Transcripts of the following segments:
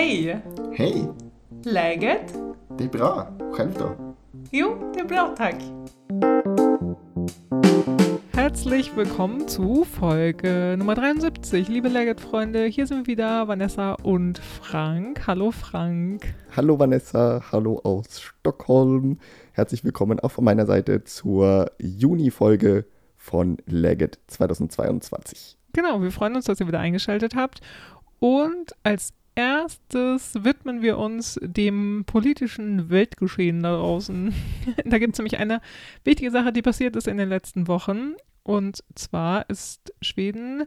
Hej! Hej! Läget? Det är bra. Själv då? Jo, det är bra tack. Herzlich willkommen zu Folge Nummer 73. Liebe Legit-Freunde, hier sind wieder Vanessa und Frank. Hallo Frank. Hallo Vanessa, hallo aus Stockholm. Herzlich willkommen auch von meiner Seite zur Juni-Folge von Legit 2022. Genau, wir freuen uns, dass ihr wieder eingeschaltet habt. Und als erstes widmen wir uns dem politischen Weltgeschehen da draußen. da gibt es nämlich eine wichtige Sache, die passiert ist in den letzten Wochen. Und zwar ist Schweden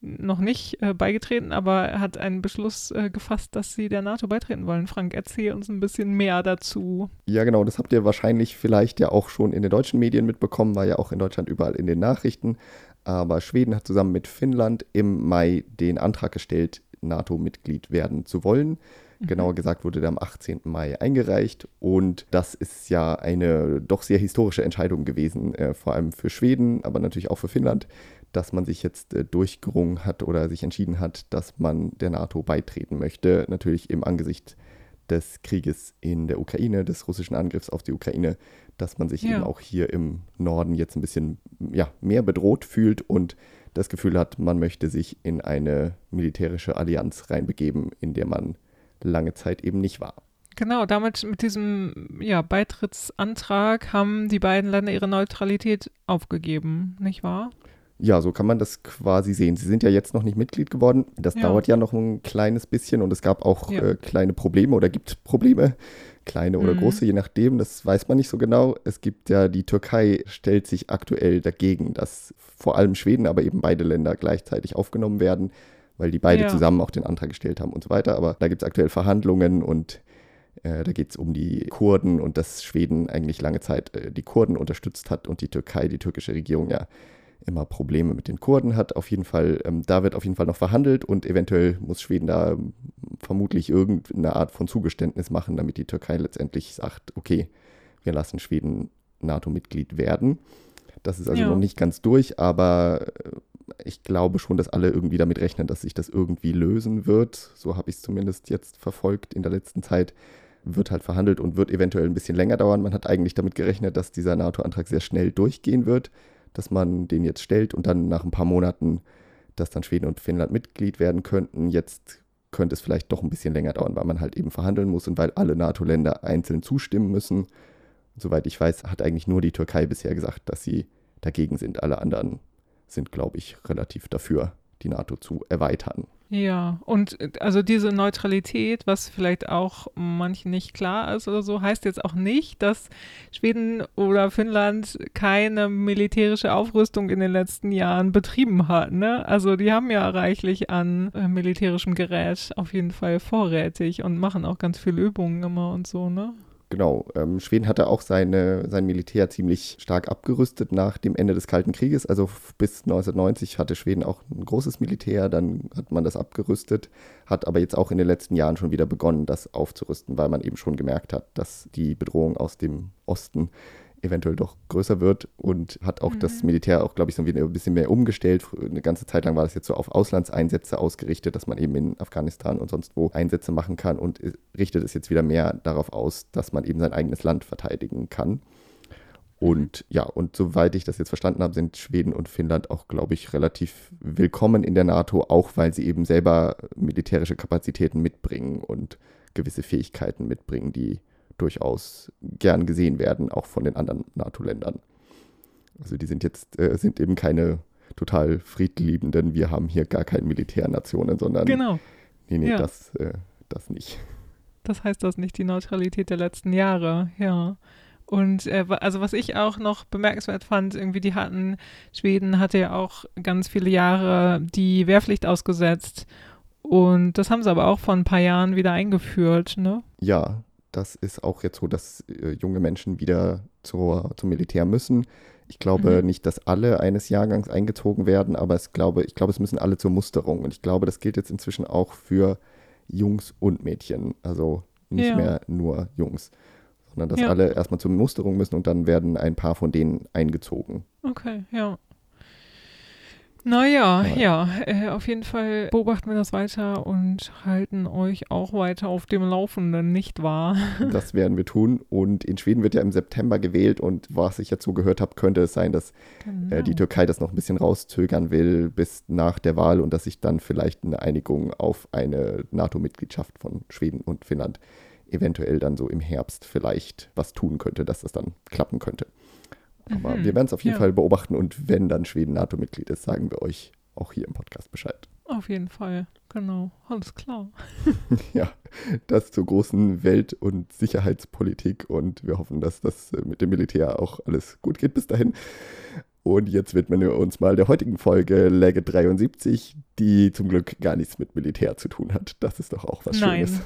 noch nicht äh, beigetreten, aber hat einen Beschluss äh, gefasst, dass sie der NATO beitreten wollen. Frank, erzähl uns ein bisschen mehr dazu. Ja, genau, das habt ihr wahrscheinlich vielleicht ja auch schon in den deutschen Medien mitbekommen, war ja auch in Deutschland überall in den Nachrichten. Aber Schweden hat zusammen mit Finnland im Mai den Antrag gestellt, NATO-Mitglied werden zu wollen. Mhm. Genauer gesagt wurde der am 18. Mai eingereicht und das ist ja eine doch sehr historische Entscheidung gewesen, äh, vor allem für Schweden, aber natürlich auch für Finnland, dass man sich jetzt äh, durchgerungen hat oder sich entschieden hat, dass man der NATO beitreten möchte. Natürlich im Angesicht des Krieges in der Ukraine, des russischen Angriffs auf die Ukraine, dass man sich ja. eben auch hier im Norden jetzt ein bisschen ja, mehr bedroht fühlt und das Gefühl hat, man möchte sich in eine militärische Allianz reinbegeben, in der man lange Zeit eben nicht war. Genau, damit mit diesem ja, Beitrittsantrag haben die beiden Länder ihre Neutralität aufgegeben, nicht wahr? Ja, so kann man das quasi sehen. Sie sind ja jetzt noch nicht Mitglied geworden. Das ja. dauert ja noch ein kleines bisschen und es gab auch ja. äh, kleine Probleme oder gibt Probleme, kleine oder mhm. große, je nachdem. Das weiß man nicht so genau. Es gibt ja, die Türkei stellt sich aktuell dagegen, dass vor allem Schweden, aber eben beide Länder gleichzeitig aufgenommen werden, weil die beide ja. zusammen auch den Antrag gestellt haben und so weiter. Aber da gibt es aktuell Verhandlungen und äh, da geht es um die Kurden und dass Schweden eigentlich lange Zeit äh, die Kurden unterstützt hat und die Türkei, die türkische Regierung ja immer Probleme mit den Kurden hat. Auf jeden Fall, ähm, da wird auf jeden Fall noch verhandelt und eventuell muss Schweden da ähm, vermutlich irgendeine Art von Zugeständnis machen, damit die Türkei letztendlich sagt, okay, wir lassen Schweden NATO-Mitglied werden. Das ist also ja. noch nicht ganz durch, aber äh, ich glaube schon, dass alle irgendwie damit rechnen, dass sich das irgendwie lösen wird. So habe ich es zumindest jetzt verfolgt in der letzten Zeit. Wird halt verhandelt und wird eventuell ein bisschen länger dauern. Man hat eigentlich damit gerechnet, dass dieser NATO-Antrag sehr schnell durchgehen wird dass man den jetzt stellt und dann nach ein paar Monaten, dass dann Schweden und Finnland Mitglied werden könnten. Jetzt könnte es vielleicht doch ein bisschen länger dauern, weil man halt eben verhandeln muss und weil alle NATO-Länder einzeln zustimmen müssen. Und soweit ich weiß, hat eigentlich nur die Türkei bisher gesagt, dass sie dagegen sind. Alle anderen sind, glaube ich, relativ dafür, die NATO zu erweitern. Ja, und äh, also diese Neutralität, was vielleicht auch manchen nicht klar ist oder so, heißt jetzt auch nicht, dass Schweden oder Finnland keine militärische Aufrüstung in den letzten Jahren betrieben hat. Ne? Also die haben ja reichlich an äh, militärischem Gerät auf jeden Fall vorrätig und machen auch ganz viele Übungen immer und so, ne? Genau, ähm, Schweden hatte auch seine, sein Militär ziemlich stark abgerüstet nach dem Ende des Kalten Krieges. Also bis 1990 hatte Schweden auch ein großes Militär, dann hat man das abgerüstet, hat aber jetzt auch in den letzten Jahren schon wieder begonnen, das aufzurüsten, weil man eben schon gemerkt hat, dass die Bedrohung aus dem Osten eventuell doch größer wird und hat auch mhm. das Militär auch, glaube ich, so ein bisschen mehr umgestellt. Eine ganze Zeit lang war das jetzt so auf Auslandseinsätze ausgerichtet, dass man eben in Afghanistan und sonst wo Einsätze machen kann und richtet es jetzt wieder mehr darauf aus, dass man eben sein eigenes Land verteidigen kann. Und ja, und soweit ich das jetzt verstanden habe, sind Schweden und Finnland auch, glaube ich, relativ willkommen in der NATO, auch weil sie eben selber militärische Kapazitäten mitbringen und gewisse Fähigkeiten mitbringen, die durchaus gern gesehen werden, auch von den anderen NATO-Ländern. Also die sind jetzt, äh, sind eben keine total friedliebenden, wir haben hier gar keine Militärnationen, sondern genau. nee, nee, ja. das, äh, das nicht. Das heißt das nicht, die Neutralität der letzten Jahre, ja. Und äh, also was ich auch noch bemerkenswert fand, irgendwie die hatten, Schweden hatte ja auch ganz viele Jahre die Wehrpflicht ausgesetzt. Und das haben sie aber auch vor ein paar Jahren wieder eingeführt, ne? Ja, das ist auch jetzt so, dass äh, junge Menschen wieder zur, zum Militär müssen. Ich glaube mhm. nicht, dass alle eines Jahrgangs eingezogen werden, aber es glaube, ich glaube, es müssen alle zur Musterung. Und ich glaube, das gilt jetzt inzwischen auch für Jungs und Mädchen. Also nicht ja. mehr nur Jungs, sondern dass ja. alle erstmal zur Musterung müssen und dann werden ein paar von denen eingezogen. Okay, ja. Naja, ja, äh, auf jeden Fall beobachten wir das weiter und halten euch auch weiter auf dem Laufenden, nicht wahr? Das werden wir tun. Und in Schweden wird ja im September gewählt und was ich jetzt so gehört habe, könnte es sein, dass genau. äh, die genau. Türkei das noch ein bisschen rauszögern will bis nach der Wahl und dass sich dann vielleicht eine Einigung auf eine NATO-Mitgliedschaft von Schweden und Finnland eventuell dann so im Herbst vielleicht was tun könnte, dass das dann klappen könnte. Aber mhm. wir werden es auf jeden ja. Fall beobachten und wenn dann Schweden NATO-Mitglied ist, sagen wir euch auch hier im Podcast Bescheid. Auf jeden Fall, genau, alles klar. ja, das zur großen Welt- und Sicherheitspolitik und wir hoffen, dass das mit dem Militär auch alles gut geht bis dahin. Und jetzt widmen wir uns mal der heutigen Folge Legge 73, die zum Glück gar nichts mit Militär zu tun hat. Das ist doch auch was Nein. Schönes.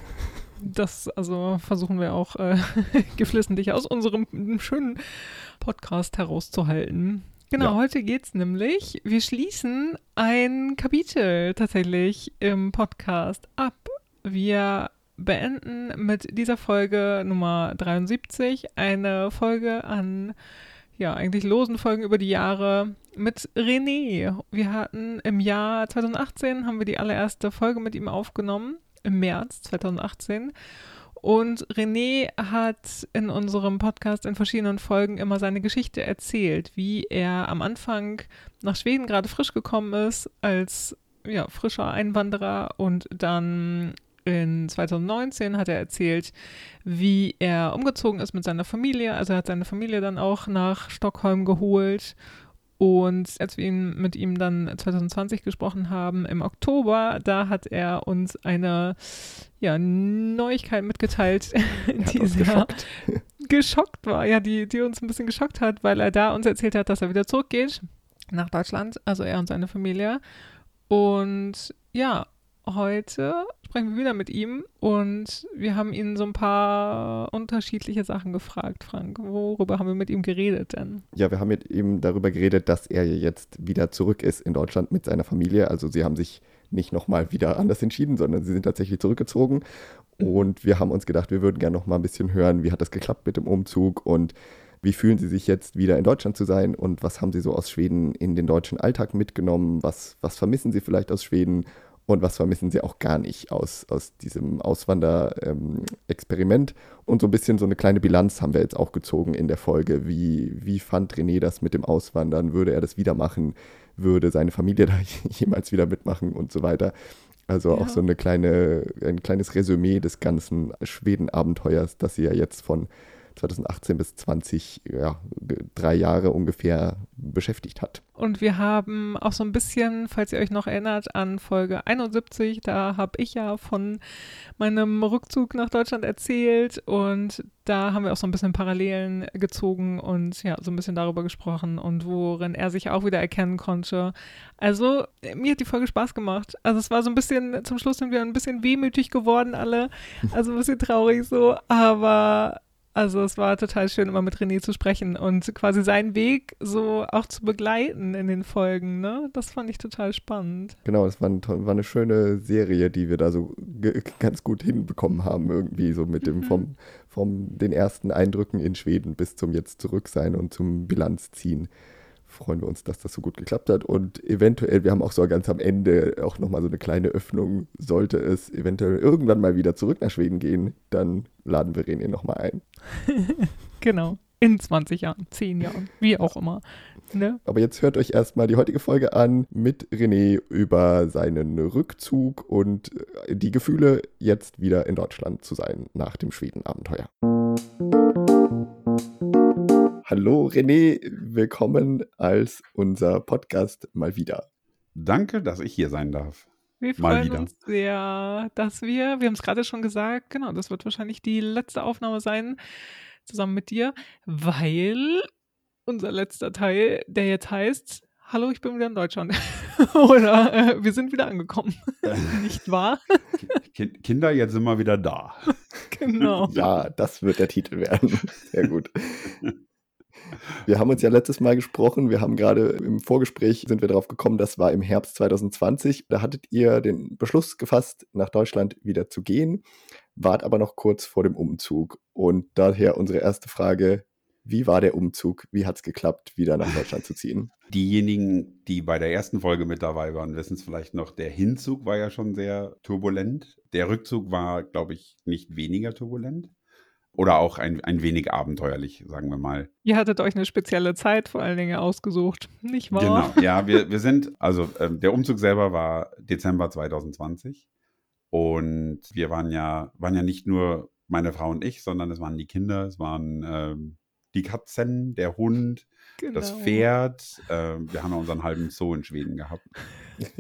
Das also versuchen wir auch äh, geflissentlich aus unserem schönen Podcast herauszuhalten. Genau, ja. heute geht es nämlich, wir schließen ein Kapitel tatsächlich im Podcast ab. Wir beenden mit dieser Folge Nummer 73 eine Folge an, ja, eigentlich losen Folgen über die Jahre mit René. Wir hatten im Jahr 2018, haben wir die allererste Folge mit ihm aufgenommen im März 2018. Und René hat in unserem Podcast in verschiedenen Folgen immer seine Geschichte erzählt, wie er am Anfang nach Schweden gerade frisch gekommen ist, als ja, frischer Einwanderer und dann in 2019 hat er erzählt, wie er umgezogen ist mit seiner Familie. Also er hat seine Familie dann auch nach Stockholm geholt und als wir ihn, mit ihm dann 2020 gesprochen haben, im Oktober, da hat er uns eine ja, Neuigkeit mitgeteilt, die sehr geschockt. geschockt war, ja, die, die uns ein bisschen geschockt hat, weil er da uns erzählt hat, dass er wieder zurückgeht nach Deutschland, also er und seine Familie. Und ja, heute sprechen wir wieder mit ihm und wir haben ihn so ein paar unterschiedliche Sachen gefragt, Frank. Worüber haben wir mit ihm geredet denn? Ja, wir haben mit ihm darüber geredet, dass er jetzt wieder zurück ist in Deutschland mit seiner Familie. Also sie haben sich nicht nochmal wieder anders entschieden, sondern sie sind tatsächlich zurückgezogen. Und wir haben uns gedacht, wir würden gerne nochmal ein bisschen hören, wie hat das geklappt mit dem Umzug und wie fühlen Sie sich jetzt wieder in Deutschland zu sein und was haben Sie so aus Schweden in den deutschen Alltag mitgenommen? Was, was vermissen Sie vielleicht aus Schweden und was vermissen sie auch gar nicht aus, aus diesem Auswander-Experiment. Und so ein bisschen so eine kleine Bilanz haben wir jetzt auch gezogen in der Folge. Wie, wie fand René das mit dem Auswandern? Würde er das wieder machen? Würde seine Familie da jemals wieder mitmachen und so weiter? Also ja. auch so eine kleine, ein kleines Resümee des ganzen Schweden-Abenteuers, das sie ja jetzt von 2018 bis 20, ja, drei Jahre ungefähr beschäftigt hat. Und wir haben auch so ein bisschen, falls ihr euch noch erinnert, an Folge 71, da habe ich ja von meinem Rückzug nach Deutschland erzählt und da haben wir auch so ein bisschen Parallelen gezogen und ja, so ein bisschen darüber gesprochen und worin er sich auch wieder erkennen konnte. Also, mir hat die Folge Spaß gemacht. Also, es war so ein bisschen, zum Schluss sind wir ein bisschen wehmütig geworden, alle. Also, ein bisschen traurig so, aber also es war total schön, immer mit René zu sprechen und quasi seinen Weg so auch zu begleiten in den Folgen. Ne? Das fand ich total spannend. Genau, das war, ein, war eine schöne Serie, die wir da so ganz gut hinbekommen haben, irgendwie so mit dem mhm. vom, vom den ersten Eindrücken in Schweden bis zum jetzt zurück sein und zum Bilanzziehen freuen wir uns, dass das so gut geklappt hat. Und eventuell, wir haben auch so ganz am Ende auch nochmal so eine kleine Öffnung, sollte es eventuell irgendwann mal wieder zurück nach Schweden gehen, dann laden wir René nochmal ein. genau. In 20 Jahren, 10 Jahren, wie auch immer. Ne? Aber jetzt hört euch erstmal die heutige Folge an mit René über seinen Rückzug und äh, die Gefühle, jetzt wieder in Deutschland zu sein nach dem Schweden-Abenteuer. Hallo René, willkommen als unser Podcast mal wieder. Danke, dass ich hier sein darf. Wir freuen uns sehr, dass wir, wir haben es gerade schon gesagt, genau, das wird wahrscheinlich die letzte Aufnahme sein, zusammen mit dir, weil unser letzter Teil, der jetzt heißt, Hallo, ich bin wieder in Deutschland. Oder äh, wir sind wieder angekommen. Nicht wahr? Kinder, jetzt sind wir wieder da. Genau. Ja, das wird der Titel werden. Sehr gut. Wir haben uns ja letztes Mal gesprochen. Wir haben gerade im Vorgespräch sind wir darauf gekommen, das war im Herbst 2020. Da hattet ihr den Beschluss gefasst, nach Deutschland wieder zu gehen, wart aber noch kurz vor dem Umzug. Und daher unsere erste Frage: Wie war der Umzug? Wie hat es geklappt, wieder nach Deutschland zu ziehen? Diejenigen, die bei der ersten Folge mit dabei waren, wissen es vielleicht noch. Der Hinzug war ja schon sehr turbulent. Der Rückzug war, glaube ich, nicht weniger turbulent. Oder auch ein, ein wenig abenteuerlich, sagen wir mal. Ihr hattet euch eine spezielle Zeit vor allen Dingen ausgesucht, nicht wahr? Genau, ja, wir, wir sind, also ähm, der Umzug selber war Dezember 2020. Und wir waren ja, waren ja nicht nur meine Frau und ich, sondern es waren die Kinder, es waren ähm, die Katzen, der Hund, genau. das Pferd. Äh, wir haben ja unseren halben Zoo in Schweden gehabt.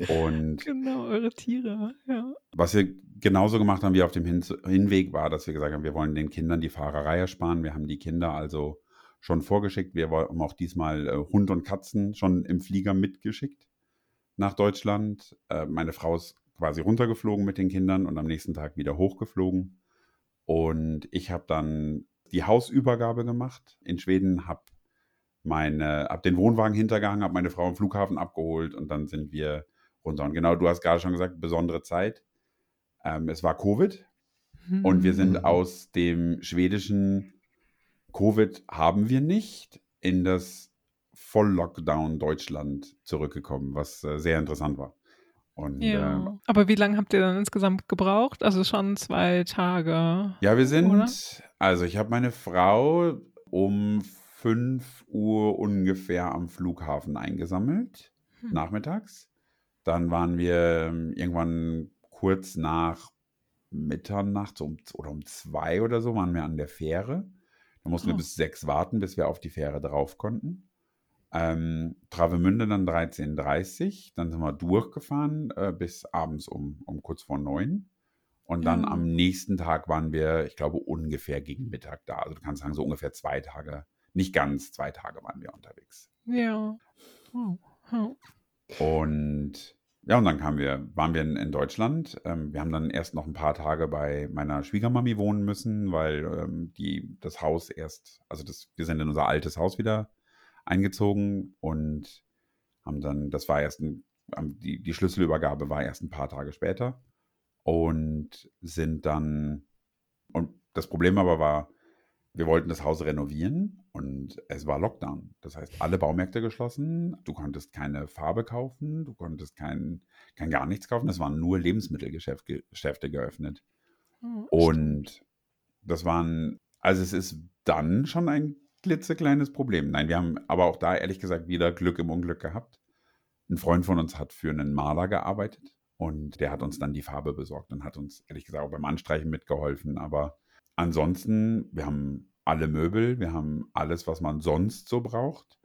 Und genau, eure Tiere, ja. Was wir genauso gemacht haben wie auf dem Hin Hinweg war, dass wir gesagt haben, wir wollen den Kindern die Fahrerei ersparen. Wir haben die Kinder also schon vorgeschickt. Wir haben auch diesmal äh, Hund und Katzen schon im Flieger mitgeschickt nach Deutschland. Äh, meine Frau ist quasi runtergeflogen mit den Kindern und am nächsten Tag wieder hochgeflogen. Und ich habe dann die Hausübergabe gemacht in Schweden, habe meine, habe den Wohnwagen hintergehangen, habe meine Frau am Flughafen abgeholt und dann sind wir runter. Und genau, du hast gerade schon gesagt, besondere Zeit. Ähm, es war Covid mhm. und wir sind mhm. aus dem schwedischen Covid haben wir nicht in das Voll-Lockdown Deutschland zurückgekommen, was äh, sehr interessant war. Und, ja. Äh, Aber wie lange habt ihr dann insgesamt gebraucht? Also schon zwei Tage. Ja, wir sind, oder? also ich habe meine Frau um 5 Uhr ungefähr am Flughafen eingesammelt, hm. nachmittags. Dann waren wir ähm, irgendwann kurz nach Mitternacht um, oder um zwei oder so waren wir an der Fähre. Da mussten oh. wir bis sechs warten, bis wir auf die Fähre drauf konnten. Ähm, Travemünde dann 13.30 dann sind wir durchgefahren äh, bis abends um, um kurz vor neun. Und dann ja. am nächsten Tag waren wir, ich glaube, ungefähr gegen Mittag da. Also du kannst sagen, so ungefähr zwei Tage, nicht ganz zwei Tage waren wir unterwegs. Ja. Oh. Oh. Und ja, und dann kamen wir, waren wir in, in Deutschland. Ähm, wir haben dann erst noch ein paar Tage bei meiner Schwiegermami wohnen müssen, weil ähm, die das Haus erst, also das, wir sind in unser altes Haus wieder eingezogen und haben dann, das war erst ein, die, die Schlüsselübergabe war erst ein paar Tage später und sind dann, und das Problem aber war, wir wollten das Haus renovieren und es war Lockdown. Das heißt, alle Baumärkte geschlossen, du konntest keine Farbe kaufen, du konntest kein, kein gar nichts kaufen, es waren nur Lebensmittelgeschäfte geöffnet. Oh, und das waren, also es ist dann schon ein klitzekleines Problem. Nein, wir haben aber auch da ehrlich gesagt wieder Glück im Unglück gehabt. Ein Freund von uns hat für einen Maler gearbeitet und der hat uns dann die Farbe besorgt und hat uns ehrlich gesagt auch beim Anstreichen mitgeholfen. Aber ansonsten, wir haben alle Möbel, wir haben alles, was man sonst so braucht,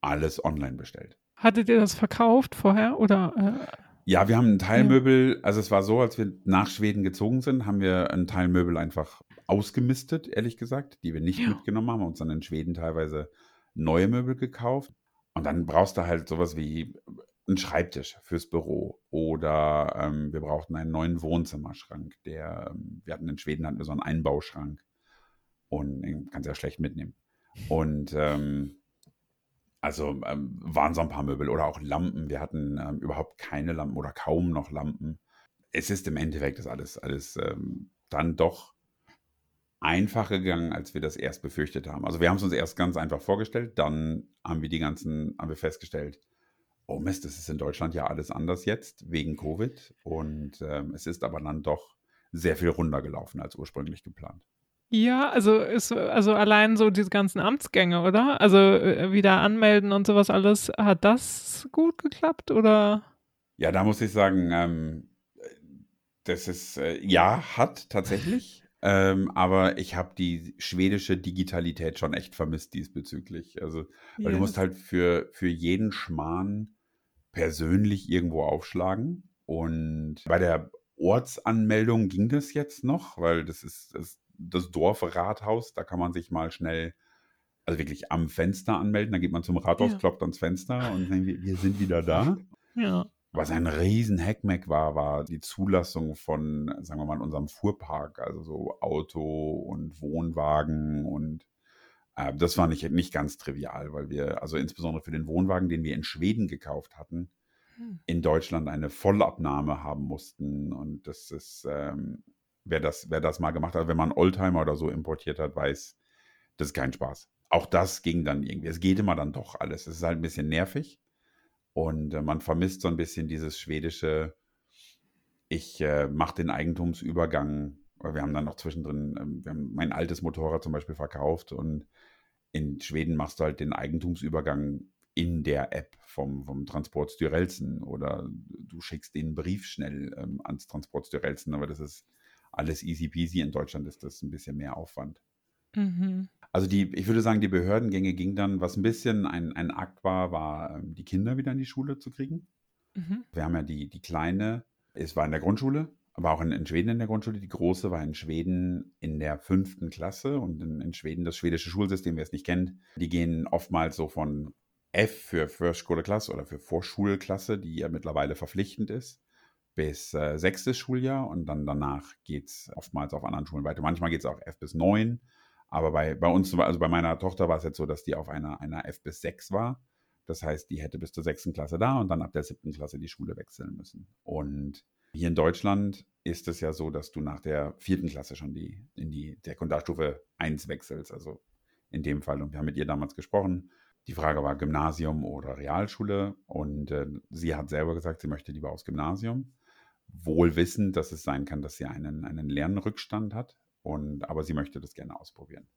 alles online bestellt. Hattet ihr das verkauft vorher oder? Äh ja, wir haben ein Teilmöbel, also es war so, als wir nach Schweden gezogen sind, haben wir ein Teilmöbel einfach ausgemistet, ehrlich gesagt, die wir nicht ja. mitgenommen haben, uns dann in Schweden teilweise neue Möbel gekauft. Und dann brauchst du halt sowas wie einen Schreibtisch fürs Büro oder ähm, wir brauchten einen neuen Wohnzimmerschrank. Der, ähm, wir hatten in Schweden hatten wir so einen Einbauschrank und den kannst du ja schlecht mitnehmen. Und ähm, also ähm, waren so ein paar Möbel oder auch Lampen. Wir hatten ähm, überhaupt keine Lampen oder kaum noch Lampen. Es ist im Endeffekt das alles, alles ähm, dann doch einfacher gegangen, als wir das erst befürchtet haben. Also wir haben es uns erst ganz einfach vorgestellt, dann haben wir die ganzen, haben wir festgestellt, oh Mist, das ist in Deutschland ja alles anders jetzt wegen Covid und ähm, es ist aber dann doch sehr viel runtergelaufen als ursprünglich geplant. Ja, also ist also allein so diese ganzen Amtsgänge, oder? Also äh, wieder anmelden und sowas alles, hat das gut geklappt oder? Ja, da muss ich sagen, ähm, das ist äh, ja hat tatsächlich, ähm, aber ich habe die schwedische Digitalität schon echt vermisst diesbezüglich. Also, weil du musst halt für für jeden Schmarrn persönlich irgendwo aufschlagen und bei der Ortsanmeldung ging das jetzt noch, weil das ist, das das Dorfrathaus, da kann man sich mal schnell, also wirklich am Fenster anmelden. Da geht man zum Rathaus, ja. klopft ans Fenster und dann, wir, sind wieder da. Ja. Was ein riesen Hackmack war, war die Zulassung von, sagen wir mal, unserem Fuhrpark, also so Auto und Wohnwagen und das war nicht, nicht ganz trivial, weil wir, also insbesondere für den Wohnwagen, den wir in Schweden gekauft hatten, hm. in Deutschland eine Vollabnahme haben mussten und das ist, ähm, wer das, wer das mal gemacht hat, wenn man Oldtimer oder so importiert hat, weiß, das ist kein Spaß. auch das ging dann irgendwie. Es geht immer dann doch alles. Es ist halt ein bisschen nervig. Und äh, man vermisst so ein bisschen dieses schwedische, ich äh, mache den Eigentumsübergang. Wir haben dann noch zwischendrin, äh, wir haben mein altes Motorrad zum Beispiel verkauft und in Schweden machst du halt den Eigentumsübergang in der App vom, vom Transport Styrelsen oder du schickst den Brief schnell ähm, ans Transport Styrelsen, aber das ist alles easy peasy. In Deutschland ist das ein bisschen mehr Aufwand. Mhm. Also die, ich würde sagen, die Behördengänge ging dann, was ein bisschen ein, ein Akt war, war ähm, die Kinder wieder in die Schule zu kriegen. Mhm. Wir haben ja die, die kleine, es war in der Grundschule, aber auch in, in, Schweden in der Grundschule. Die große war in Schweden in der fünften Klasse und in, in Schweden das schwedische Schulsystem, wer es nicht kennt, die gehen oftmals so von F für Förskoleklasse oder für Vorschulklasse, die ja mittlerweile verpflichtend ist, bis äh, sechstes Schuljahr und dann danach geht es oftmals auf anderen Schulen weiter. Manchmal geht es auch F bis neun, aber bei, bei uns, also bei meiner Tochter war es jetzt so, dass die auf einer, einer F bis sechs war. Das heißt, die hätte bis zur sechsten Klasse da und dann ab der siebten Klasse die Schule wechseln müssen. Und hier in Deutschland ist es ja so, dass du nach der vierten Klasse schon die, in die Sekundarstufe 1 wechselst. Also in dem Fall. Und wir haben mit ihr damals gesprochen die Frage war Gymnasium oder Realschule und äh, sie hat selber gesagt, sie möchte lieber aufs Gymnasium, wohl wissend, dass es sein kann, dass sie einen, einen Lernrückstand hat, und, aber sie möchte das gerne ausprobieren.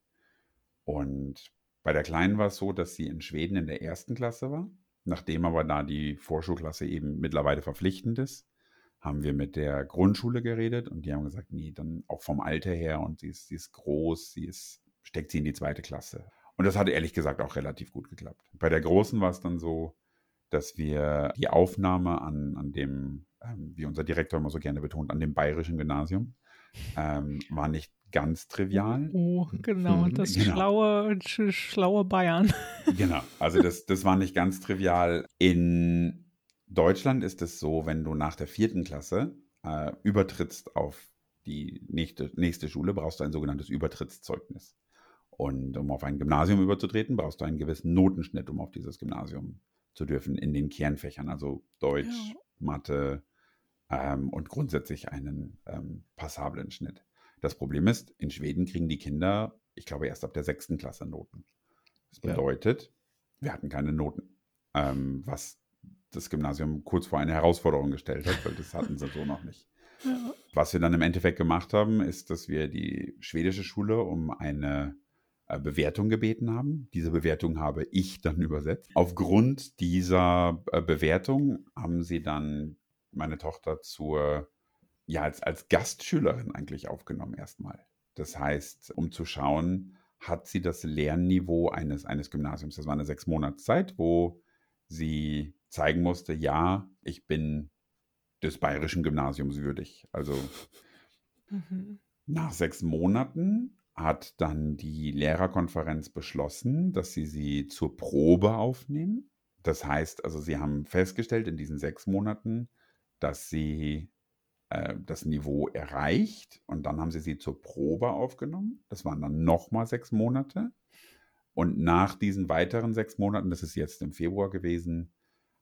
Und bei der Kleinen war es so, dass sie in Schweden in der ersten Klasse war, nachdem aber da die Vorschulklasse eben mittlerweile verpflichtend ist, haben wir mit der Grundschule geredet und die haben gesagt, nee, dann auch vom Alter her und sie ist, sie ist groß, sie ist, steckt sie in die zweite Klasse. Und das hat ehrlich gesagt auch relativ gut geklappt. Bei der Großen war es dann so, dass wir die Aufnahme an, an dem, ähm, wie unser Direktor immer so gerne betont, an dem bayerischen Gymnasium, ähm, war nicht ganz trivial. Oh, genau, mhm, das genau. Schlaue, schlaue Bayern. Genau, also das, das war nicht ganz trivial. In Deutschland ist es so, wenn du nach der vierten Klasse äh, übertrittst auf die nächste, nächste Schule, brauchst du ein sogenanntes Übertrittszeugnis. Und um auf ein Gymnasium überzutreten, brauchst du einen gewissen Notenschnitt, um auf dieses Gymnasium zu dürfen in den Kernfächern, also Deutsch, ja. Mathe ähm, und grundsätzlich einen ähm, passablen Schnitt. Das Problem ist, in Schweden kriegen die Kinder, ich glaube, erst ab der sechsten Klasse Noten. Das bedeutet, ja. wir hatten keine Noten, ähm, was das Gymnasium kurz vor eine Herausforderung gestellt hat, weil das hatten sie so noch nicht. Ja. Was wir dann im Endeffekt gemacht haben, ist, dass wir die schwedische Schule um eine äh, Bewertung gebeten haben. Diese Bewertung habe ich dann übersetzt. Aufgrund dieser äh, Bewertung haben sie dann meine Tochter zur, ja, als, als Gastschülerin eigentlich aufgenommen erstmal. Das heißt, um zu schauen, hat sie das Lernniveau eines, eines Gymnasiums. Das war eine sechs Monatszeit, wo sie zeigen musste, ja, ich bin des bayerischen Gymnasiums würdig. Also mhm. nach sechs Monaten hat dann die Lehrerkonferenz beschlossen, dass sie sie zur Probe aufnehmen. Das heißt, also sie haben festgestellt in diesen sechs Monaten, dass sie äh, das Niveau erreicht und dann haben sie sie zur Probe aufgenommen. Das waren dann nochmal sechs Monate. Und nach diesen weiteren sechs Monaten, das ist jetzt im Februar gewesen,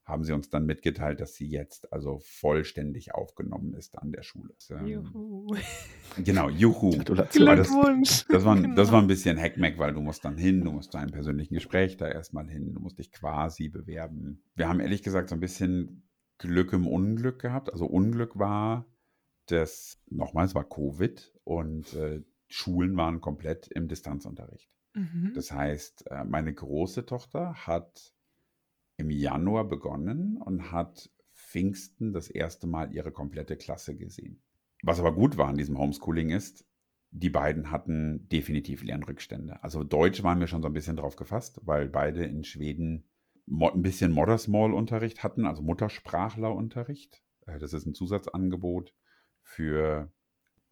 haben sie uns dann mitgeteilt, dass sie jetzt also vollständig aufgenommen ist an der Schule. Ähm, juhu. Genau, juhu. Glückwunsch. Das, das, war, genau. das war ein bisschen Hackmack, weil du musst dann hin, du musst zu einem persönlichen Gespräch da erstmal hin, du musst dich quasi bewerben. Wir haben ehrlich gesagt so ein bisschen Glück im Unglück gehabt. Also Unglück war, dass, nochmal, es war Covid und äh, Schulen waren komplett im Distanzunterricht. Mhm. Das heißt, äh, meine große Tochter hat im Januar begonnen und hat Pfingsten das erste Mal ihre komplette Klasse gesehen. Was aber gut war an diesem Homeschooling ist, die beiden hatten definitiv Lernrückstände. Also Deutsch waren wir schon so ein bisschen drauf gefasst, weil beide in Schweden ein bisschen Mother-Small-Unterricht hatten, also Muttersprachler-Unterricht. Äh, das ist ein Zusatzangebot für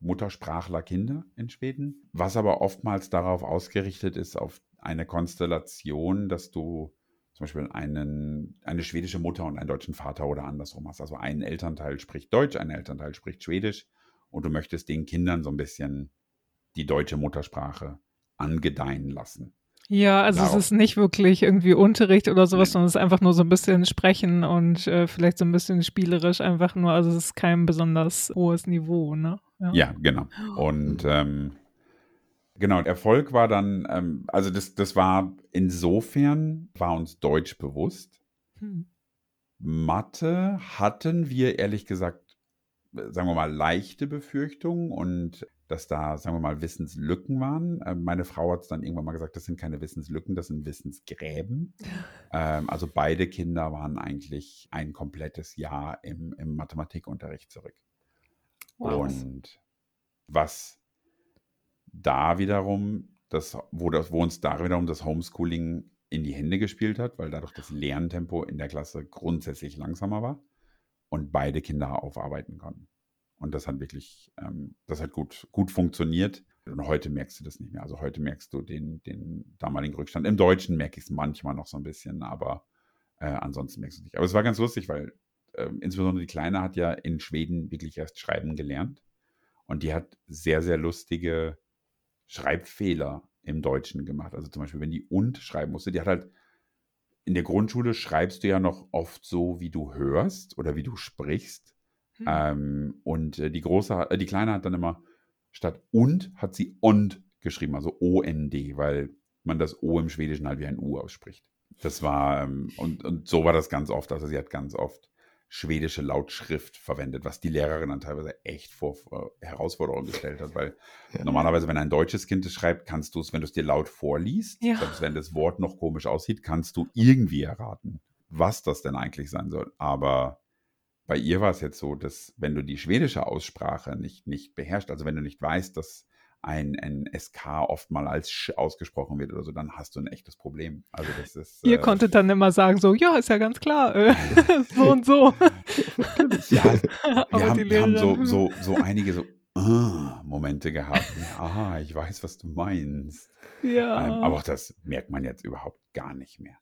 Muttersprachler-Kinder in Schweden, was aber oftmals darauf ausgerichtet ist, auf eine Konstellation, dass du zum Beispiel einen, eine schwedische Mutter und einen deutschen Vater oder andersrum hast. Also ein Elternteil spricht Deutsch, ein Elternteil spricht Schwedisch und du möchtest den Kindern so ein bisschen die deutsche Muttersprache angedeihen lassen. Ja, also Darauf. es ist nicht wirklich irgendwie Unterricht oder sowas, sondern es ist einfach nur so ein bisschen Sprechen und äh, vielleicht so ein bisschen spielerisch einfach nur, also es ist kein besonders hohes Niveau, ne? Ja, ja genau. Und ähm, Genau, Erfolg war dann, ähm, also das, das war insofern, war uns Deutsch bewusst. Hm. Mathe hatten wir ehrlich gesagt, sagen wir mal, leichte Befürchtungen und dass da, sagen wir mal, Wissenslücken waren. Ähm, meine Frau hat es dann irgendwann mal gesagt, das sind keine Wissenslücken, das sind Wissensgräben. ähm, also beide Kinder waren eigentlich ein komplettes Jahr im, im Mathematikunterricht zurück. Wow. Und was da wiederum, das, wo, das, wo uns da wiederum das Homeschooling in die Hände gespielt hat, weil dadurch das Lerntempo in der Klasse grundsätzlich langsamer war und beide Kinder aufarbeiten konnten. Und das hat wirklich, ähm, das hat gut, gut funktioniert. Und heute merkst du das nicht mehr. Also heute merkst du den, den damaligen Rückstand. Im Deutschen merke ich es manchmal noch so ein bisschen, aber äh, ansonsten merkst du es nicht. Aber es war ganz lustig, weil äh, insbesondere die Kleine hat ja in Schweden wirklich erst schreiben gelernt. Und die hat sehr, sehr lustige Schreibfehler im Deutschen gemacht. Also zum Beispiel, wenn die und schreiben musste, die hat halt in der Grundschule schreibst du ja noch oft so, wie du hörst oder wie du sprichst. Hm. Ähm, und äh, die große, äh, die kleine hat dann immer statt und hat sie und geschrieben, also O-N-D, weil man das O im Schwedischen halt wie ein U ausspricht. Das war, ähm, und, und so war das ganz oft. Also sie hat ganz oft schwedische Lautschrift verwendet, was die Lehrerin dann teilweise echt vor Herausforderungen gestellt hat, weil ja. normalerweise, wenn ein deutsches Kind es schreibt, kannst du es, wenn du es dir laut vorliest, ja. selbst wenn das Wort noch komisch aussieht, kannst du irgendwie erraten, was das denn eigentlich sein soll. Aber bei ihr war es jetzt so, dass wenn du die schwedische Aussprache nicht, nicht beherrschst, also wenn du nicht weißt, dass ein, ein SK oft mal als Sch ausgesprochen wird oder so, dann hast du ein echtes Problem. Also das ist. Ihr äh, konntet dann immer sagen, so, ja, ist ja ganz klar, äh, so und so. ja, wir haben, wir haben so, so, so einige so uh, Momente gehabt. Aha, ich weiß, was du meinst. Ja. Ähm, aber auch das merkt man jetzt überhaupt gar nicht mehr.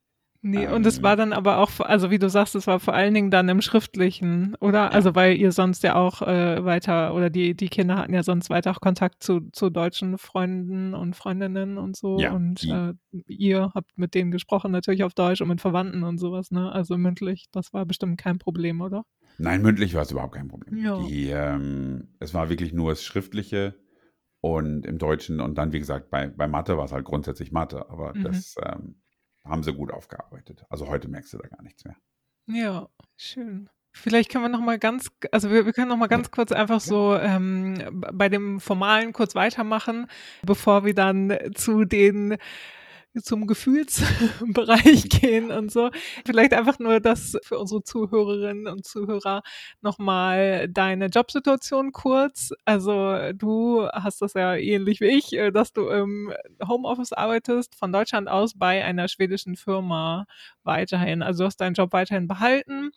Nee, ähm, und es war dann aber auch, also wie du sagst, es war vor allen Dingen dann im Schriftlichen, oder? Also weil ihr sonst ja auch äh, weiter, oder die, die Kinder hatten ja sonst weiter auch Kontakt zu, zu deutschen Freunden und Freundinnen und so. Ja, und äh, ihr habt mit denen gesprochen, natürlich auf Deutsch und mit Verwandten und sowas, ne? Also mündlich, das war bestimmt kein Problem, oder? Nein, mündlich war es überhaupt kein Problem. Ja. Die, ähm, es war wirklich nur das Schriftliche und im Deutschen und dann, wie gesagt, bei, bei Mathe war es halt grundsätzlich Mathe, aber mhm. das ähm, haben sie gut aufgearbeitet. Also heute merkst du da gar nichts mehr. Ja, schön. Vielleicht können wir noch mal ganz, also wir, wir können noch mal ganz kurz einfach so ähm, bei dem Formalen kurz weitermachen, bevor wir dann zu den zum Gefühlsbereich gehen und so. Vielleicht einfach nur das für unsere Zuhörerinnen und Zuhörer nochmal deine Jobsituation kurz. Also du hast das ja ähnlich wie ich, äh, dass du im Homeoffice arbeitest, von Deutschland aus bei einer schwedischen Firma weiterhin. Also du hast deinen Job weiterhin behalten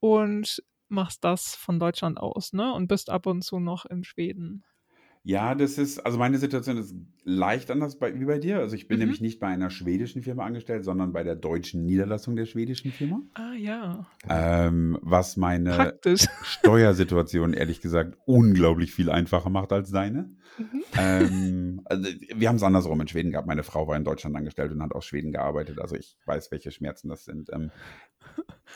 und machst das von Deutschland aus, ne? Und bist ab und zu noch in Schweden. Ja, das ist, also meine Situation ist leicht anders bei, wie bei dir. Also ich bin mhm. nämlich nicht bei einer schwedischen Firma angestellt, sondern bei der deutschen Niederlassung der schwedischen Firma. Ah ja. Ähm, was meine Praktisch. Steuersituation ehrlich gesagt unglaublich viel einfacher macht als deine. Mhm. Ähm, also wir haben es andersrum in Schweden gehabt. Meine Frau war in Deutschland angestellt und hat aus Schweden gearbeitet. Also ich weiß, welche Schmerzen das sind. Ähm,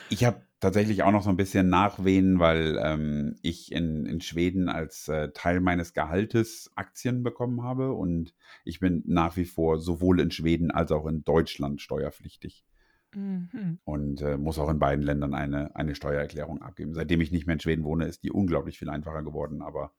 ich habe tatsächlich auch noch so ein bisschen Nachwehen, weil ähm, ich in, in Schweden als äh, Teil meines Gehaltes Aktien bekommen habe und ich bin nach wie vor sowohl in Schweden als auch in Deutschland steuerpflichtig. Mhm. Und äh, muss auch in beiden Ländern eine, eine Steuererklärung abgeben. Seitdem ich nicht mehr in Schweden wohne, ist die unglaublich viel einfacher geworden, aber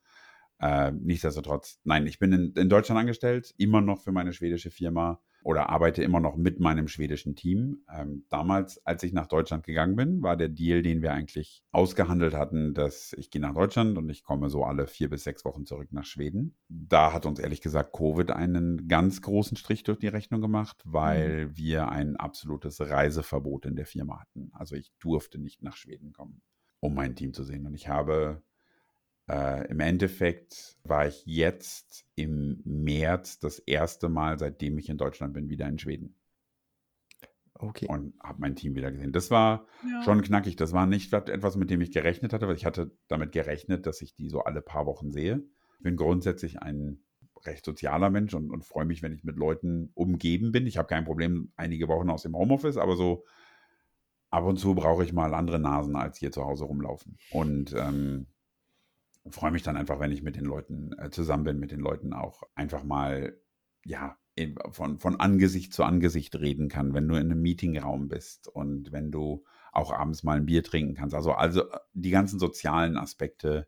äh, nichtsdestotrotz, nein, ich bin in, in Deutschland angestellt, immer noch für meine schwedische Firma oder arbeite immer noch mit meinem schwedischen Team. Ähm, damals, als ich nach Deutschland gegangen bin, war der Deal, den wir eigentlich ausgehandelt hatten, dass ich gehe nach Deutschland und ich komme so alle vier bis sechs Wochen zurück nach Schweden. Da hat uns ehrlich gesagt Covid einen ganz großen Strich durch die Rechnung gemacht, weil mhm. wir ein absolutes Reiseverbot in der Firma hatten. Also ich durfte nicht nach Schweden kommen, um mein Team zu sehen. Und ich habe äh, Im Endeffekt war ich jetzt im März das erste Mal, seitdem ich in Deutschland bin, wieder in Schweden. Okay. Und habe mein Team wieder gesehen. Das war ja. schon knackig. Das war nicht etwas, mit dem ich gerechnet hatte, weil ich hatte damit gerechnet, dass ich die so alle paar Wochen sehe. Ich bin grundsätzlich ein recht sozialer Mensch und, und freue mich, wenn ich mit Leuten umgeben bin. Ich habe kein Problem einige Wochen aus dem Homeoffice, aber so ab und zu brauche ich mal andere Nasen als hier zu Hause rumlaufen. Und ähm, freue mich dann einfach, wenn ich mit den Leuten äh, zusammen bin, mit den Leuten auch einfach mal ja, von, von Angesicht zu Angesicht reden kann, wenn du in einem Meetingraum bist und wenn du auch abends mal ein Bier trinken kannst. Also, also die ganzen sozialen Aspekte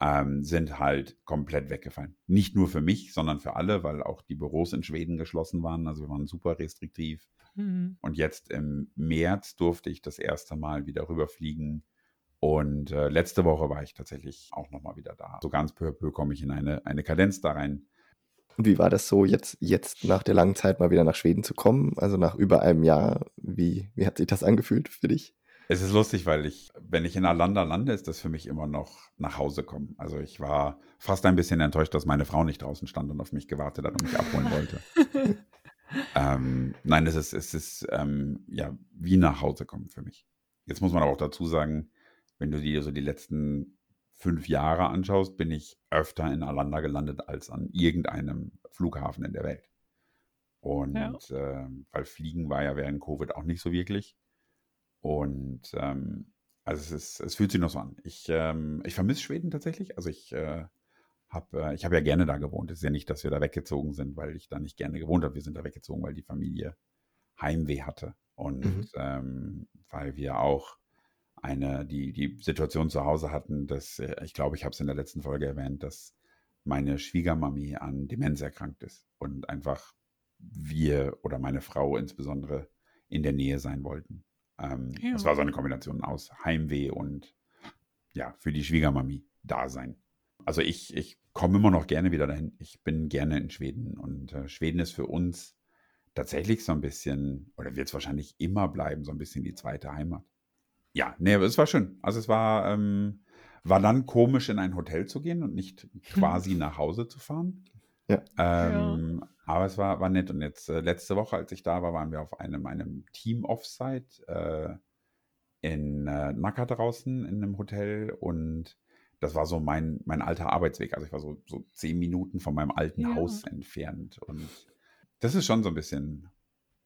ähm, sind halt komplett weggefallen. Nicht nur für mich, sondern für alle, weil auch die Büros in Schweden geschlossen waren. Also wir waren super restriktiv. Mhm. Und jetzt im März durfte ich das erste Mal wieder rüberfliegen. Und äh, letzte Woche war ich tatsächlich auch nochmal wieder da. So ganz peu à peu komme ich in eine, eine Kadenz da rein. Und wie war das so, jetzt, jetzt nach der langen Zeit mal wieder nach Schweden zu kommen? Also nach über einem Jahr. Wie, wie hat sich das angefühlt für dich? Es ist lustig, weil ich, wenn ich in Alanda lande, ist das für mich immer noch nach Hause kommen. Also ich war fast ein bisschen enttäuscht, dass meine Frau nicht draußen stand und auf mich gewartet hat und mich abholen wollte. ähm, nein, es ist, es ist ähm, ja wie nach Hause kommen für mich. Jetzt muss man aber auch dazu sagen, wenn du dir so die letzten fünf Jahre anschaust, bin ich öfter in Alanda gelandet als an irgendeinem Flughafen in der Welt. Und ja. äh, weil Fliegen war ja während Covid auch nicht so wirklich. Und ähm, also es, ist, es fühlt sich noch so an. Ich, ähm, ich vermisse Schweden tatsächlich. Also ich äh, habe äh, ich hab ja gerne da gewohnt. Es ist ja nicht, dass wir da weggezogen sind, weil ich da nicht gerne gewohnt habe. Wir sind da weggezogen, weil die Familie Heimweh hatte. Und mhm. ähm, weil wir auch eine, die, die Situation zu Hause hatten, dass, äh, ich glaube, ich habe es in der letzten Folge erwähnt, dass meine Schwiegermami an Demenz erkrankt ist und einfach wir oder meine Frau insbesondere in der Nähe sein wollten. Ähm, ja. Das war so eine Kombination aus Heimweh und ja, für die Schwiegermami da sein. Also ich, ich komme immer noch gerne wieder dahin. Ich bin gerne in Schweden und äh, Schweden ist für uns tatsächlich so ein bisschen, oder wird es wahrscheinlich immer bleiben, so ein bisschen die zweite Heimat. Ja, nee, es war schön. Also es war, ähm, war dann komisch, in ein Hotel zu gehen und nicht quasi nach Hause zu fahren. Ja. Ähm, ja. Aber es war, war nett. Und jetzt äh, letzte Woche, als ich da war, waren wir auf einem, einem Team-Offsite äh, in äh, Naka draußen in einem Hotel. Und das war so mein, mein alter Arbeitsweg. Also ich war so, so zehn Minuten von meinem alten ja. Haus entfernt. Und das ist schon so ein bisschen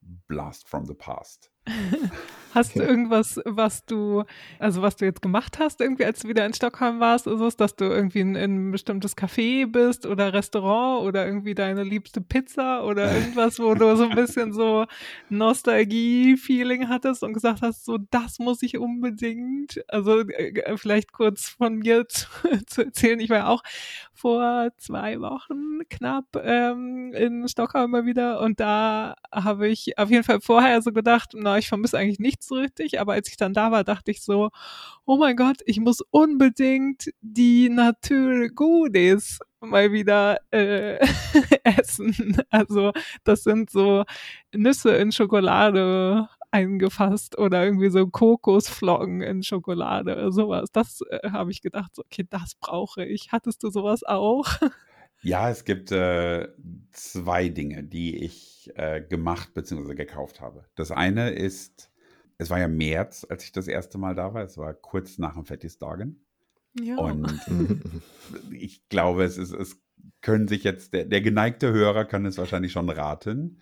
Blast from the Past. Hast du irgendwas, was du, also was du jetzt gemacht hast, irgendwie, als du wieder in Stockholm warst, ist es, dass du irgendwie in, in ein bestimmtes Café bist oder Restaurant oder irgendwie deine liebste Pizza oder irgendwas, wo du so ein bisschen so Nostalgie-Feeling hattest und gesagt hast, so das muss ich unbedingt, also äh, vielleicht kurz von mir zu, zu, erzählen. Ich war auch vor zwei Wochen knapp ähm, in Stockholm mal wieder und da habe ich auf jeden Fall vorher so gedacht, na, ich vermisse eigentlich nichts so richtig, aber als ich dann da war, dachte ich so, oh mein Gott, ich muss unbedingt die Natur Goodies mal wieder äh, essen. Also das sind so Nüsse in Schokolade eingefasst oder irgendwie so Kokosflocken in Schokolade, sowas. Das äh, habe ich gedacht, so, okay, das brauche ich. Hattest du sowas auch? Ja, es gibt äh, zwei Dinge, die ich äh, gemacht bzw. gekauft habe. Das eine ist, es war ja März, als ich das erste Mal da war. Es war kurz nach dem Fettisdagen. Ja. Und ich glaube, es ist, es können sich jetzt, der, der geneigte Hörer kann es wahrscheinlich schon raten.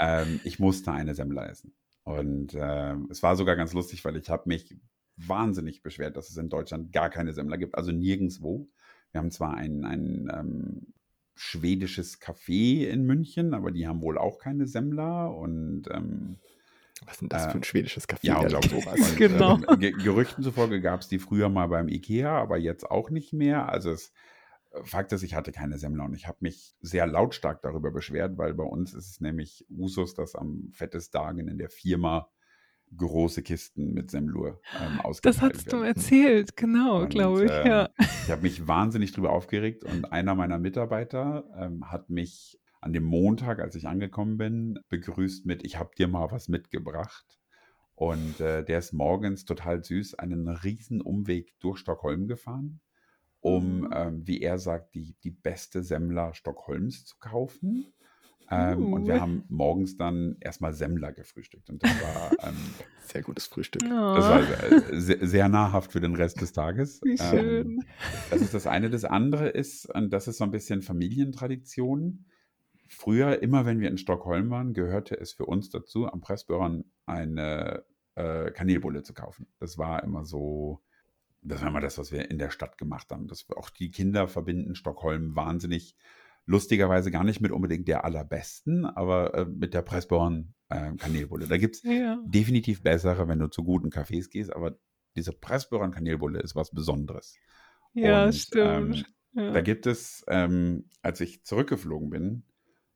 ähm, ich musste eine Semmler essen. Und äh, es war sogar ganz lustig, weil ich habe mich wahnsinnig beschwert, dass es in Deutschland gar keine Semmler gibt, also nirgendwo. Wir haben zwar ein, ein ähm, schwedisches Café in München, aber die haben wohl auch keine Semmler und ähm, was ist denn das für ein äh, schwedisches Café? Ja, genau sowas. genau. Ähm, Gerüchten zufolge gab es die früher mal beim Ikea, aber jetzt auch nicht mehr. Also es äh, Fakt ist, ich hatte keine Semmler und ich habe mich sehr lautstark darüber beschwert, weil bei uns ist es nämlich Usus, dass am Fettestagen in der Firma große Kisten mit Semlur ähm, Das hast du erzählt, genau, glaube ich. Äh, ja. Ich habe mich wahnsinnig darüber aufgeregt und einer meiner Mitarbeiter ähm, hat mich an dem Montag, als ich angekommen bin, begrüßt mit, ich habe dir mal was mitgebracht. Und äh, der ist morgens total süß einen riesen Umweg durch Stockholm gefahren, um, mhm. ähm, wie er sagt, die, die beste Semmler Stockholms zu kaufen. Ähm, uh. Und wir uh. haben morgens dann erstmal Semmler gefrühstückt. Und das war ähm, sehr gutes Frühstück. Oh. Das war äh, sehr, sehr, nahrhaft für den Rest des Tages. Wie ähm, schön. Ähm, das ist das eine. Das andere ist, und das ist so ein bisschen Familientradition. Früher, immer wenn wir in Stockholm waren, gehörte es für uns dazu, am Pressbüron eine äh, Kanelbulle zu kaufen. Das war immer so, das war immer das, was wir in der Stadt gemacht haben. Das auch die Kinder verbinden Stockholm wahnsinnig lustigerweise gar nicht mit unbedingt der allerbesten, aber äh, mit der Pressborn äh, Kanelbulle. Da gibt es ja. definitiv bessere, wenn du zu guten Cafés gehst, aber diese Pressborn Kanelbulle ist was Besonderes. Ja, Und, stimmt. Ähm, ja. Da gibt es, ähm, als ich zurückgeflogen bin,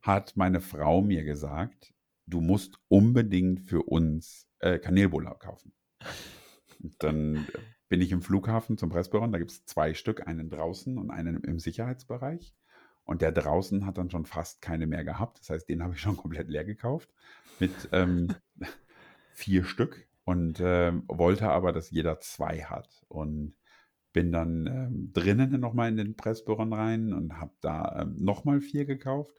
hat meine Frau mir gesagt, du musst unbedingt für uns äh, Kanelbulle kaufen. Und dann bin ich im Flughafen zum Pressbüro, da gibt es zwei Stück, einen draußen und einen im Sicherheitsbereich. Und der draußen hat dann schon fast keine mehr gehabt. Das heißt, den habe ich schon komplett leer gekauft mit ähm, vier Stück und äh, wollte aber, dass jeder zwei hat. Und bin dann ähm, drinnen nochmal in den Pressbüron rein und habe da ähm, nochmal vier gekauft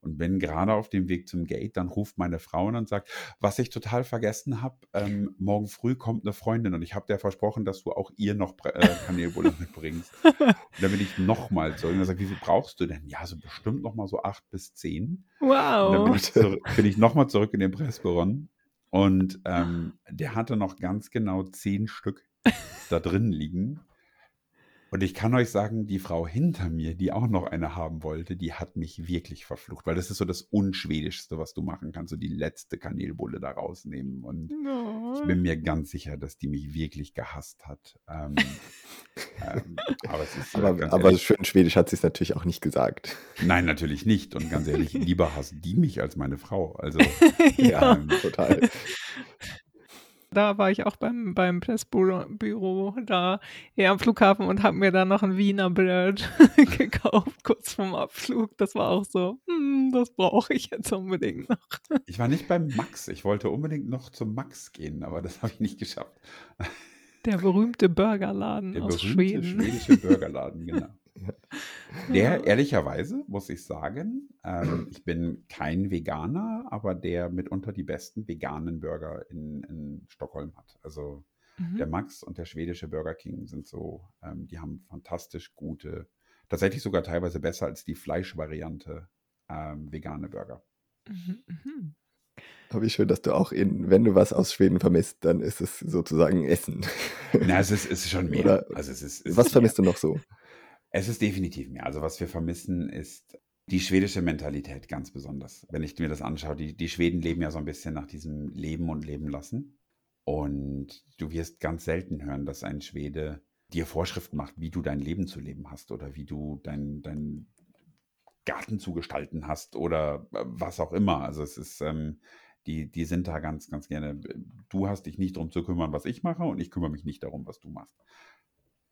und bin gerade auf dem Weg zum Gate, dann ruft meine Frau und sagt, was ich total vergessen habe, ähm, morgen früh kommt eine Freundin und ich habe dir versprochen, dass du auch ihr noch äh, Kanelbulle mitbringst. und dann bin ich nochmal zurück und sagt, wie viel brauchst du denn? Ja, so bestimmt nochmal so acht bis zehn. Wow. Und dann bin ich, zurück, bin ich nochmal zurück in den Pressbüron und ähm, der hatte noch ganz genau zehn Stück da drin liegen. Und ich kann euch sagen, die Frau hinter mir, die auch noch eine haben wollte, die hat mich wirklich verflucht, weil das ist so das Unschwedischste, was du machen kannst, so die letzte Kanelbulle da rausnehmen. Und no. ich bin mir ganz sicher, dass die mich wirklich gehasst hat. Ähm, ähm, aber es ist, aber, aber ehrlich, schön Schwedisch hat sie es natürlich auch nicht gesagt. Nein, natürlich nicht. Und ganz ehrlich, lieber hasst die mich als meine Frau. Also, ja, ähm, total. Da war ich auch beim, beim Pressbüro da hier am Flughafen und habe mir da noch ein Wiener Brot gekauft, kurz vorm Abflug. Das war auch so, hm, das brauche ich jetzt unbedingt noch. Ich war nicht beim Max. Ich wollte unbedingt noch zum Max gehen, aber das habe ich nicht geschafft. Der berühmte Burgerladen Der aus berühmte Schweden. schwedische Burgerladen, genau. Der, ehrlicherweise, muss ich sagen, ähm, ich bin kein Veganer, aber der mitunter die besten veganen Burger in, in Stockholm hat. Also mhm. der Max und der schwedische Burger King sind so, ähm, die haben fantastisch gute, tatsächlich sogar teilweise besser als die Fleischvariante ähm, vegane Burger. Mhm, mhm. Aber wie schön, dass du auch in, wenn du was aus Schweden vermisst, dann ist es sozusagen Essen. Na, es ist, es ist schon mehr. Oder also es ist, es was vermisst mehr. du noch so? Es ist definitiv mehr. Also was wir vermissen, ist die schwedische Mentalität ganz besonders. Wenn ich mir das anschaue, die, die Schweden leben ja so ein bisschen nach diesem Leben und Leben lassen. Und du wirst ganz selten hören, dass ein Schwede dir Vorschriften macht, wie du dein Leben zu leben hast oder wie du dein, dein Garten zu gestalten hast oder äh, was auch immer. Also es ist, ähm, die, die sind da ganz, ganz gerne. Du hast dich nicht darum zu kümmern, was ich mache und ich kümmere mich nicht darum, was du machst.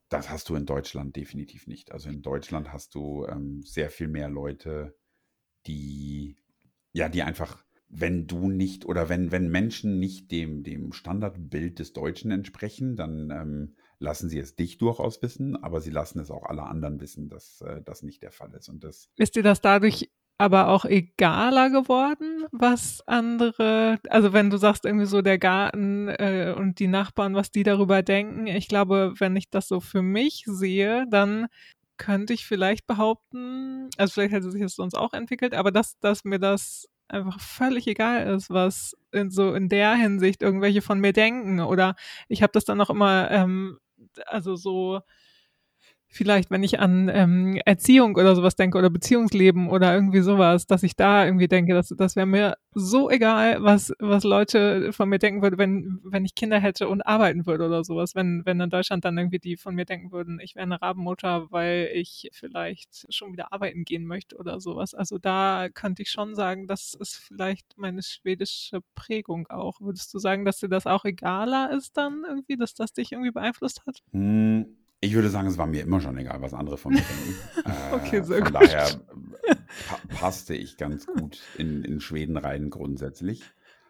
Das hast du in Deutschland definitiv nicht. Also in Deutschland hast du ähm, sehr viel mehr Leute, die, ja, die einfach, wenn du nicht oder wenn, wenn Menschen nicht dem, dem Standardbild des Deutschen entsprechen, dann ähm, lassen sie es dich durchaus wissen, aber sie lassen es auch alle anderen wissen, dass äh, das nicht der Fall ist. Und das ist dir das dadurch aber auch egaler geworden, was andere, also wenn du sagst irgendwie so der Garten äh, und die Nachbarn, was die darüber denken. Ich glaube, wenn ich das so für mich sehe, dann könnte ich vielleicht behaupten, also vielleicht hätte sich das sonst auch entwickelt, aber dass, dass mir das einfach völlig egal ist, was in so in der Hinsicht irgendwelche von mir denken. Oder ich habe das dann auch immer, ähm, also so vielleicht, wenn ich an ähm, Erziehung oder sowas denke oder Beziehungsleben oder irgendwie sowas, dass ich da irgendwie denke, dass das wäre mir so egal, was, was Leute von mir denken würden, wenn, wenn ich Kinder hätte und arbeiten würde oder sowas. Wenn, wenn in Deutschland dann irgendwie die von mir denken würden, ich wäre eine Rabenmutter, weil ich vielleicht schon wieder arbeiten gehen möchte oder sowas. Also da könnte ich schon sagen, das ist vielleicht meine schwedische Prägung auch. Würdest du sagen, dass dir das auch egaler ist dann irgendwie, dass das dich irgendwie beeinflusst hat? Hm ich würde sagen, es war mir immer schon egal, was andere von mir denken. okay, sehr äh, von gut. daher pa passte ich ganz gut in, in Schweden rein grundsätzlich.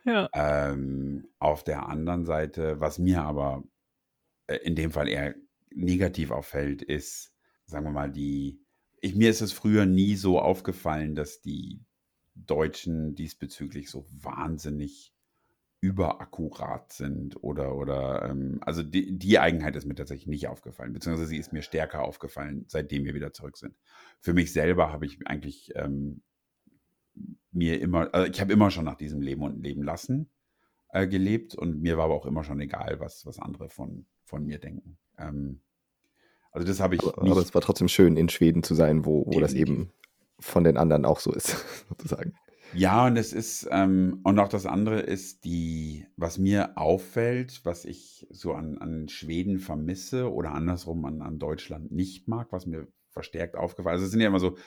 Ja. Ähm, auf der anderen Seite, was mir aber äh, in dem Fall eher negativ auffällt, ist, sagen wir mal, die, ich, mir ist es früher nie so aufgefallen, dass die Deutschen diesbezüglich so wahnsinnig überakkurat sind oder, oder ähm, also die, die Eigenheit ist mir tatsächlich nicht aufgefallen, beziehungsweise sie ist mir stärker aufgefallen, seitdem wir wieder zurück sind. Für mich selber habe ich eigentlich ähm, mir immer, also ich habe immer schon nach diesem Leben und Leben lassen äh, gelebt und mir war aber auch immer schon egal, was, was andere von, von mir denken. Ähm, also das habe ich. Aber, aber, es war trotzdem schön, in Schweden zu sein, wo, wo das eben von den anderen auch so ist, sozusagen. Ja, und es ist, ähm, und auch das andere ist die, was mir auffällt, was ich so an, an Schweden vermisse oder andersrum an, an Deutschland nicht mag, was mir verstärkt aufgefallen ist. Also es sind ja immer so,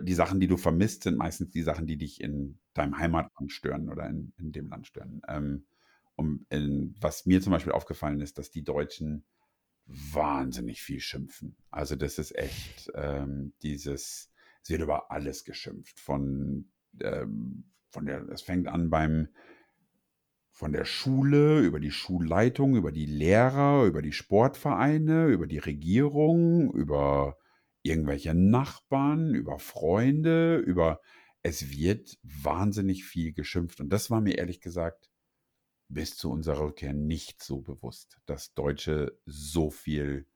die Sachen, die du vermisst, sind meistens die Sachen, die dich in deinem Heimatland stören oder in, in dem Land stören. Ähm, und in, was mir zum Beispiel aufgefallen ist, dass die Deutschen wahnsinnig viel schimpfen. Also das ist echt ähm, dieses, es wird über alles geschimpft. Von, von der, es fängt an beim von der Schule, über die Schulleitung, über die Lehrer, über die Sportvereine, über die Regierung, über irgendwelche Nachbarn, über Freunde, über es wird wahnsinnig viel geschimpft. Und das war mir ehrlich gesagt bis zu unserer Rückkehr nicht so bewusst, dass Deutsche so viel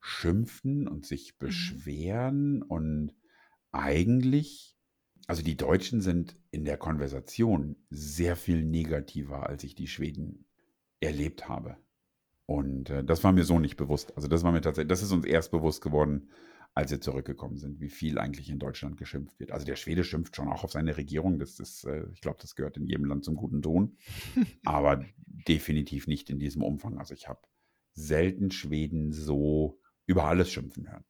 schimpfen und sich mhm. beschweren mhm. und eigentlich, also die Deutschen sind in der Konversation sehr viel negativer, als ich die Schweden erlebt habe. Und äh, das war mir so nicht bewusst. Also das war mir tatsächlich, das ist uns erst bewusst geworden, als sie zurückgekommen sind, wie viel eigentlich in Deutschland geschimpft wird. Also der Schwede schimpft schon auch auf seine Regierung, das ist, äh, ich glaube, das gehört in jedem Land zum guten Ton, aber definitiv nicht in diesem Umfang. Also ich habe selten Schweden so über alles schimpfen hören.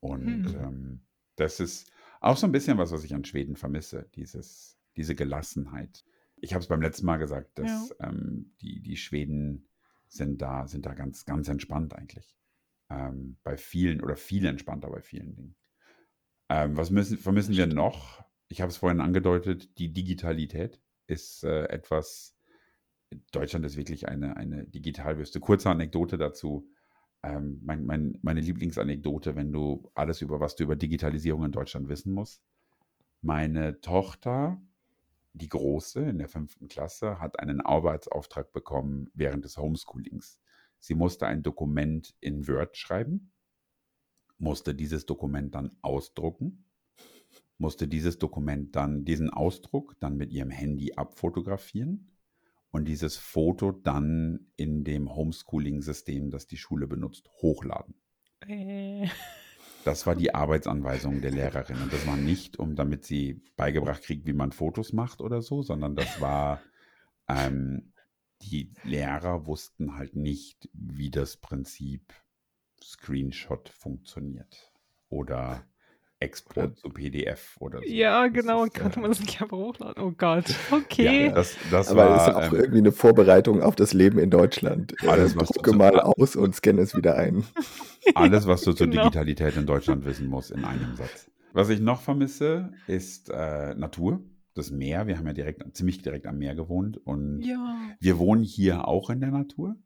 Und hm. ähm, das ist auch so ein bisschen was, was ich an Schweden vermisse, dieses, diese Gelassenheit. Ich habe es beim letzten Mal gesagt, dass ja. ähm, die, die Schweden sind da, sind da ganz, ganz entspannt eigentlich ähm, bei vielen oder viel entspannter bei vielen Dingen. Ähm, was müssen, vermissen wir noch? Ich habe es vorhin angedeutet, die Digitalität ist äh, etwas, Deutschland ist wirklich eine, eine Digitalwüste. Kurze Anekdote dazu. Ähm, mein, mein, meine Lieblingsanekdote, wenn du alles über was du über Digitalisierung in Deutschland wissen musst. Meine Tochter, die Große in der fünften Klasse, hat einen Arbeitsauftrag bekommen während des Homeschoolings. Sie musste ein Dokument in Word schreiben, musste dieses Dokument dann ausdrucken, musste dieses Dokument dann, diesen Ausdruck dann mit ihrem Handy abfotografieren und dieses Foto dann in dem Homeschooling-System, das die Schule benutzt, hochladen. Äh. Das war die Arbeitsanweisung der Lehrerin. Und das war nicht, um damit sie beigebracht kriegt, wie man Fotos macht oder so, sondern das war ähm, die Lehrer wussten halt nicht, wie das Prinzip Screenshot funktioniert oder Export zu PDF oder so. Ja, genau, und konnte man das nicht einfach hochladen. Oh Gott, okay. Ja, das, das Aber war, das ist auch ähm, irgendwie eine Vorbereitung auf das Leben in Deutschland. Alles, was Drucke mal aus und scanne es wieder ein. Alles, was du zur genau. Digitalität in Deutschland wissen musst, in einem Satz. Was ich noch vermisse, ist äh, Natur das Meer. Wir haben ja direkt, ziemlich direkt am Meer gewohnt und ja. wir wohnen hier auch in der Natur.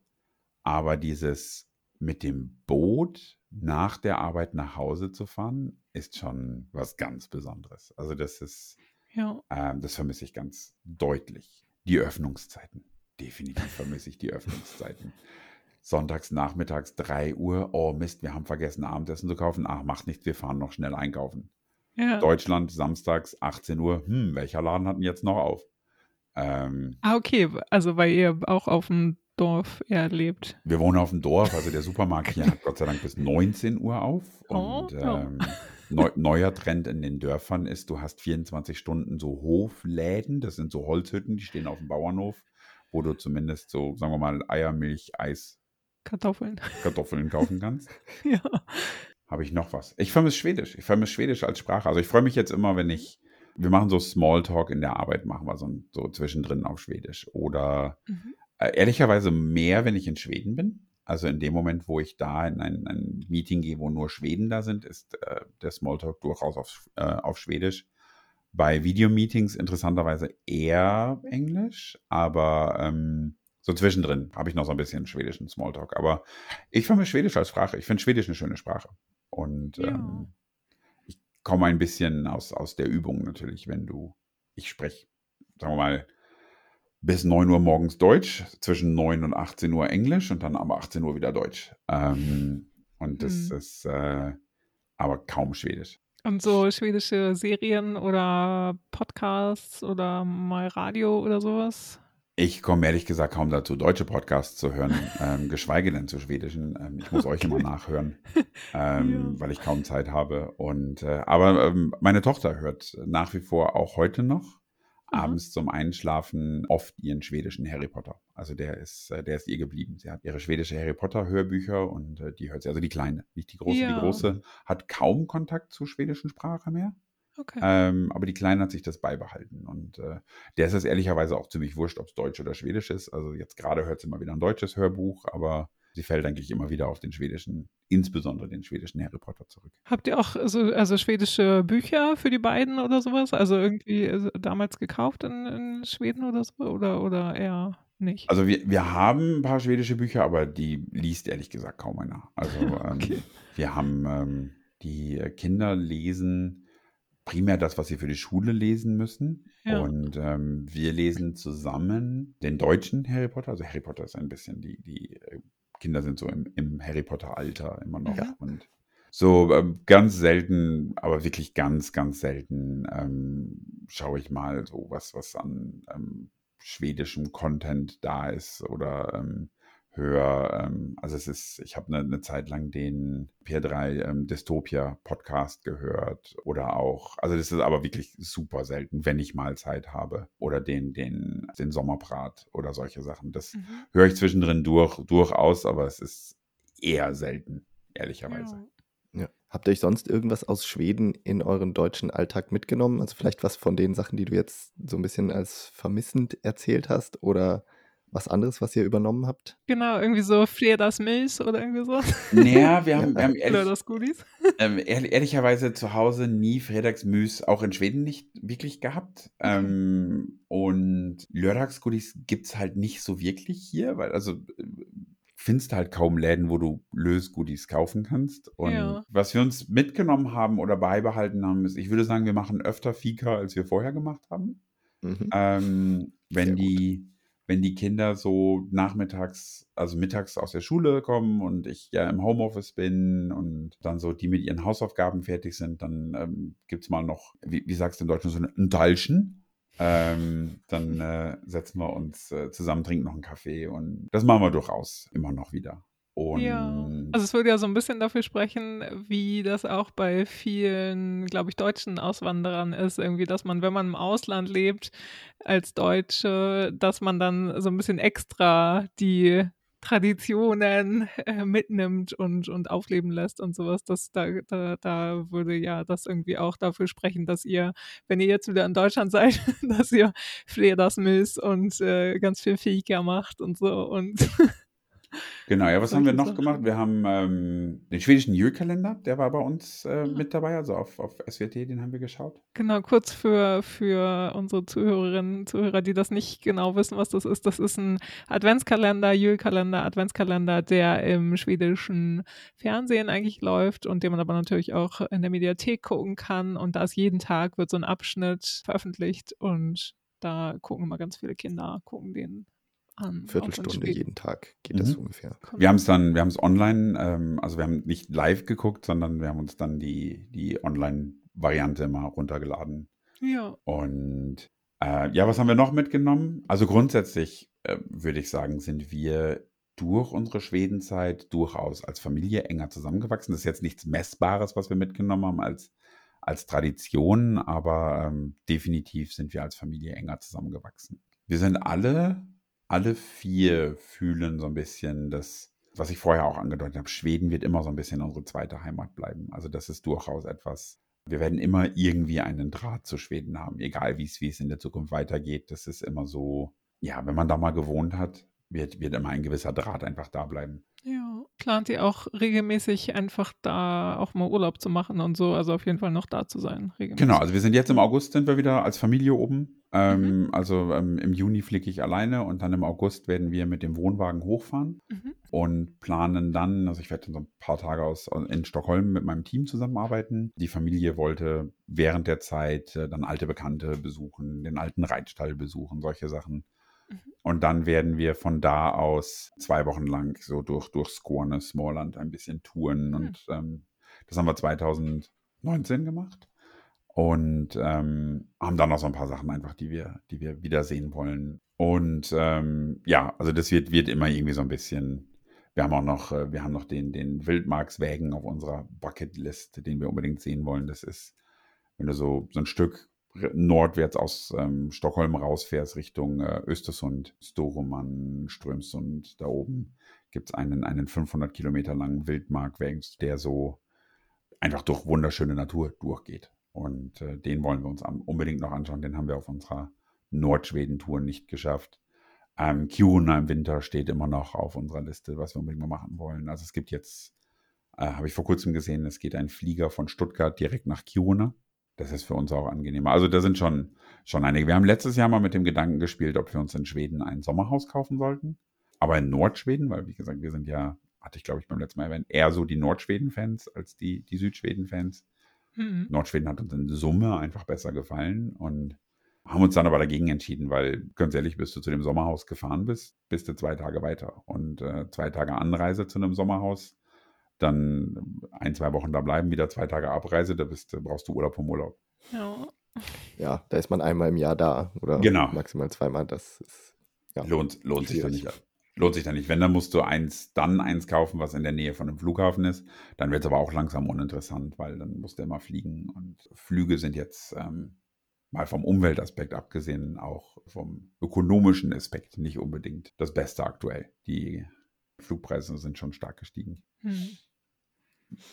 Aber dieses mit dem Boot nach der Arbeit nach Hause zu fahren, ist schon was ganz Besonderes. Also das ist, ja. ähm, das vermisse ich ganz deutlich. Die Öffnungszeiten. Definitiv vermisse ich die Öffnungszeiten. Sonntags nachmittags 3 Uhr, oh Mist, wir haben vergessen, Abendessen zu kaufen. Ach, macht nichts, wir fahren noch schnell einkaufen. Ja. Deutschland samstags 18 Uhr. Hm, welcher Laden hat denn jetzt noch auf? Ähm, ah, okay. Also, weil ihr auch auf dem Dorf eher lebt. Wir wohnen auf dem Dorf. Also, der Supermarkt hier hat Gott sei Dank bis 19 Uhr auf. Oh, Und oh, ähm, neu, neuer Trend in den Dörfern ist, du hast 24 Stunden so Hofläden. Das sind so Holzhütten, die stehen auf dem Bauernhof, wo du zumindest so, sagen wir mal, Eier, Milch, Eis, Kartoffeln. Kartoffeln kaufen kannst. ja. Habe ich noch was? Ich vermisse Schwedisch. Ich vermisse Schwedisch als Sprache. Also ich freue mich jetzt immer, wenn ich, wir machen so Smalltalk in der Arbeit, machen wir so, so zwischendrin auf Schwedisch. Oder mhm. Äh, ehrlicherweise mehr, wenn ich in Schweden bin. Also in dem Moment, wo ich da in ein, ein Meeting gehe, wo nur Schweden da sind, ist äh, der Smalltalk durchaus auf, äh, auf Schwedisch. Bei Videomeetings interessanterweise eher Englisch, aber ähm, so zwischendrin habe ich noch so ein bisschen schwedischen Smalltalk. Aber ich vermisse Schwedisch als Sprache. Ich finde Schwedisch eine schöne Sprache. Und ja. ähm, ich komme ein bisschen aus, aus der Übung natürlich, wenn du, ich spreche, sagen wir mal, bis 9 Uhr morgens Deutsch, zwischen 9 und 18 Uhr Englisch und dann aber 18 Uhr wieder Deutsch. Ähm, und das mhm. ist äh, aber kaum Schwedisch. Und so schwedische Serien oder Podcasts oder mal Radio oder sowas? Ich komme ehrlich gesagt kaum dazu, deutsche Podcasts zu hören, ähm, geschweige denn zu schwedischen. Ähm, ich muss euch immer nachhören, ähm, ja. weil ich kaum Zeit habe. Und äh, aber ähm, meine Tochter hört nach wie vor auch heute noch abends zum Einschlafen oft ihren schwedischen Harry Potter. Also der ist, äh, der ist ihr geblieben. Sie hat ihre schwedische Harry Potter Hörbücher und äh, die hört sie, also die kleine, nicht die große. Ja. Die große hat kaum Kontakt zur schwedischen Sprache mehr. Okay. Ähm, aber die Kleine hat sich das beibehalten. Und äh, der ist es ehrlicherweise auch ziemlich wurscht, ob es Deutsch oder Schwedisch ist. Also jetzt gerade hört sie mal wieder ein deutsches Hörbuch, aber sie fällt eigentlich immer wieder auf den schwedischen, insbesondere den schwedischen Harry Potter zurück. Habt ihr auch so, also schwedische Bücher für die beiden oder sowas? Also irgendwie also damals gekauft in, in, Schweden oder so? Oder, oder eher nicht? Also wir, wir haben ein paar schwedische Bücher, aber die liest ehrlich gesagt kaum einer. Also okay. ähm, wir haben ähm, die Kinder lesen primär das, was sie für die Schule lesen müssen. Ja. Und ähm, wir lesen zusammen den deutschen Harry Potter. Also Harry Potter ist ein bisschen, die, die äh, Kinder sind so im, im Harry Potter-Alter immer noch. Ja. Und so ähm, ganz selten, aber wirklich ganz, ganz selten ähm, schaue ich mal so was, was an ähm, schwedischem Content da ist oder ähm, höre. Ähm, also es ist, ich habe eine, eine, Zeit lang den P3 ähm, Dystopia Podcast gehört oder auch, also das ist aber wirklich super selten, wenn ich mal Zeit habe oder den, den, den Sommerbrat oder solche Sachen. Das mhm. höre ich zwischendrin durch, durchaus, aber es ist eher selten, ehrlicherweise. Ja. Ja. Habt ihr euch sonst irgendwas aus Schweden in euren deutschen Alltag mitgenommen? Also vielleicht was von den Sachen, die du jetzt so ein bisschen als vermissend erzählt hast oder was anderes, was ihr übernommen habt? Genau, irgendwie so Fredagsmilch oder irgendwie so. Naja, wir haben, wir haben ehrlich, ähm, ehrlich, ehrlicherweise zu Hause nie Fredagsmüs, auch in Schweden nicht wirklich gehabt. Okay. Ähm, und Lördagsgoodies gibt es halt nicht so wirklich hier, weil also äh, findest halt kaum Läden, wo du Lösgoodies kaufen kannst. Und ja. was wir uns mitgenommen haben oder beibehalten haben, ist, ich würde sagen, wir machen öfter Fika, als wir vorher gemacht haben. Mhm. Ähm, wenn die wenn die Kinder so nachmittags, also mittags aus der Schule kommen und ich ja im Homeoffice bin und dann so die mit ihren Hausaufgaben fertig sind, dann ähm, gibt es mal noch, wie, wie sagst du in Deutschland, so ein Dalschen. Ähm, dann äh, setzen wir uns äh, zusammen, trinken noch einen Kaffee und das machen wir durchaus immer noch wieder. Und ja, also es würde ja so ein bisschen dafür sprechen, wie das auch bei vielen, glaube ich, deutschen Auswanderern ist, irgendwie, dass man, wenn man im Ausland lebt als Deutsche, dass man dann so ein bisschen extra die Traditionen äh, mitnimmt und, und aufleben lässt und sowas. Das, da, da, da würde ja das irgendwie auch dafür sprechen, dass ihr, wenn ihr jetzt wieder in Deutschland seid, dass ihr Fredagsmilch und äh, ganz viel Fika macht und so und Genau, ja, was haben wir noch Sachen. gemacht? Wir haben ähm, den schwedischen Jülkalender, der war bei uns äh, mit dabei, also auf, auf SWT, den haben wir geschaut. Genau, kurz für, für unsere Zuhörerinnen und Zuhörer, die das nicht genau wissen, was das ist. Das ist ein Adventskalender, Jülkalender, Adventskalender, der im schwedischen Fernsehen eigentlich läuft und den man aber natürlich auch in der Mediathek gucken kann. Und da ist jeden Tag wird so ein Abschnitt veröffentlicht und da gucken immer ganz viele Kinder, gucken den an. Viertelstunde jeden Tag geht mhm. das ungefähr. Wir haben es dann, wir haben es online, ähm, also wir haben nicht live geguckt, sondern wir haben uns dann die, die Online-Variante mal runtergeladen. Ja. Und äh, ja, was haben wir noch mitgenommen? Also grundsätzlich äh, würde ich sagen, sind wir durch unsere Schwedenzeit durchaus als Familie enger zusammengewachsen. Das ist jetzt nichts Messbares, was wir mitgenommen haben als, als Tradition, aber ähm, definitiv sind wir als Familie enger zusammengewachsen. Wir sind alle alle vier fühlen so ein bisschen das, was ich vorher auch angedeutet habe, Schweden wird immer so ein bisschen unsere zweite Heimat bleiben. Also das ist durchaus etwas, wir werden immer irgendwie einen Draht zu Schweden haben, egal wie es, in der Zukunft weitergeht. Das ist immer so, ja, wenn man da mal gewohnt hat, wird, wird immer ein gewisser Draht einfach da bleiben. Ja, plant ihr auch regelmäßig einfach da auch mal Urlaub zu machen und so, also auf jeden Fall noch da zu sein. Regelmäßig. Genau, also wir sind jetzt im August, sind wir wieder als Familie oben. Ähm, mhm. Also ähm, im Juni fliege ich alleine und dann im August werden wir mit dem Wohnwagen hochfahren mhm. und planen dann, also ich werde dann so ein paar Tage aus in Stockholm mit meinem Team zusammenarbeiten. Die Familie wollte während der Zeit äh, dann alte Bekannte besuchen, den alten Reitstall besuchen, solche Sachen. Und dann werden wir von da aus zwei Wochen lang so durch, durch Skåne, Smallland ein bisschen touren. Mhm. Und ähm, das haben wir 2019 gemacht. Und ähm, haben dann noch so ein paar Sachen einfach, die wir, die wir wiedersehen wollen. Und ähm, ja, also das wird, wird immer irgendwie so ein bisschen. Wir haben auch noch, äh, wir haben noch den, den Wildmarkswägen auf unserer Bucketlist, den wir unbedingt sehen wollen. Das ist, wenn du so, so ein Stück nordwärts aus ähm, Stockholm rausfährst, Richtung äh, Östersund, Storuman, Strömsund, da oben gibt es einen, einen 500 Kilometer langen Wildmarkweg, der so einfach durch wunderschöne Natur durchgeht. Und äh, den wollen wir uns unbedingt noch anschauen. Den haben wir auf unserer Nordschweden-Tour nicht geschafft. Ähm, Kiruna im Winter steht immer noch auf unserer Liste, was wir unbedingt mal machen wollen. Also es gibt jetzt, äh, habe ich vor kurzem gesehen, es geht ein Flieger von Stuttgart direkt nach Kiruna. Das ist für uns auch angenehmer. Also da sind schon, schon einige. Wir haben letztes Jahr mal mit dem Gedanken gespielt, ob wir uns in Schweden ein Sommerhaus kaufen sollten. Aber in Nordschweden, weil wie gesagt, wir sind ja, hatte ich glaube ich beim letzten Mal erwähnt, eher so die Nordschweden-Fans als die, die Südschweden-Fans. Mhm. Nordschweden hat uns in Summe einfach besser gefallen und haben uns dann aber dagegen entschieden, weil ganz ehrlich, bis du zu dem Sommerhaus gefahren bist, bist du zwei Tage weiter. Und äh, zwei Tage Anreise zu einem Sommerhaus, dann ein, zwei Wochen da bleiben, wieder zwei Tage Abreise, da bist, brauchst du Urlaub vom Urlaub. Ja. ja, da ist man einmal im Jahr da oder genau. maximal zweimal. Das ist, ja, lohnt, lohnt sich dann nicht. Lohnt sich dann nicht. Wenn, dann musst du eins, dann eins kaufen, was in der Nähe von einem Flughafen ist. Dann wird es aber auch langsam uninteressant, weil dann musst du immer fliegen. Und Flüge sind jetzt ähm, mal vom Umweltaspekt abgesehen, auch vom ökonomischen Aspekt nicht unbedingt das Beste aktuell. Die Flugpreise sind schon stark gestiegen. Hm.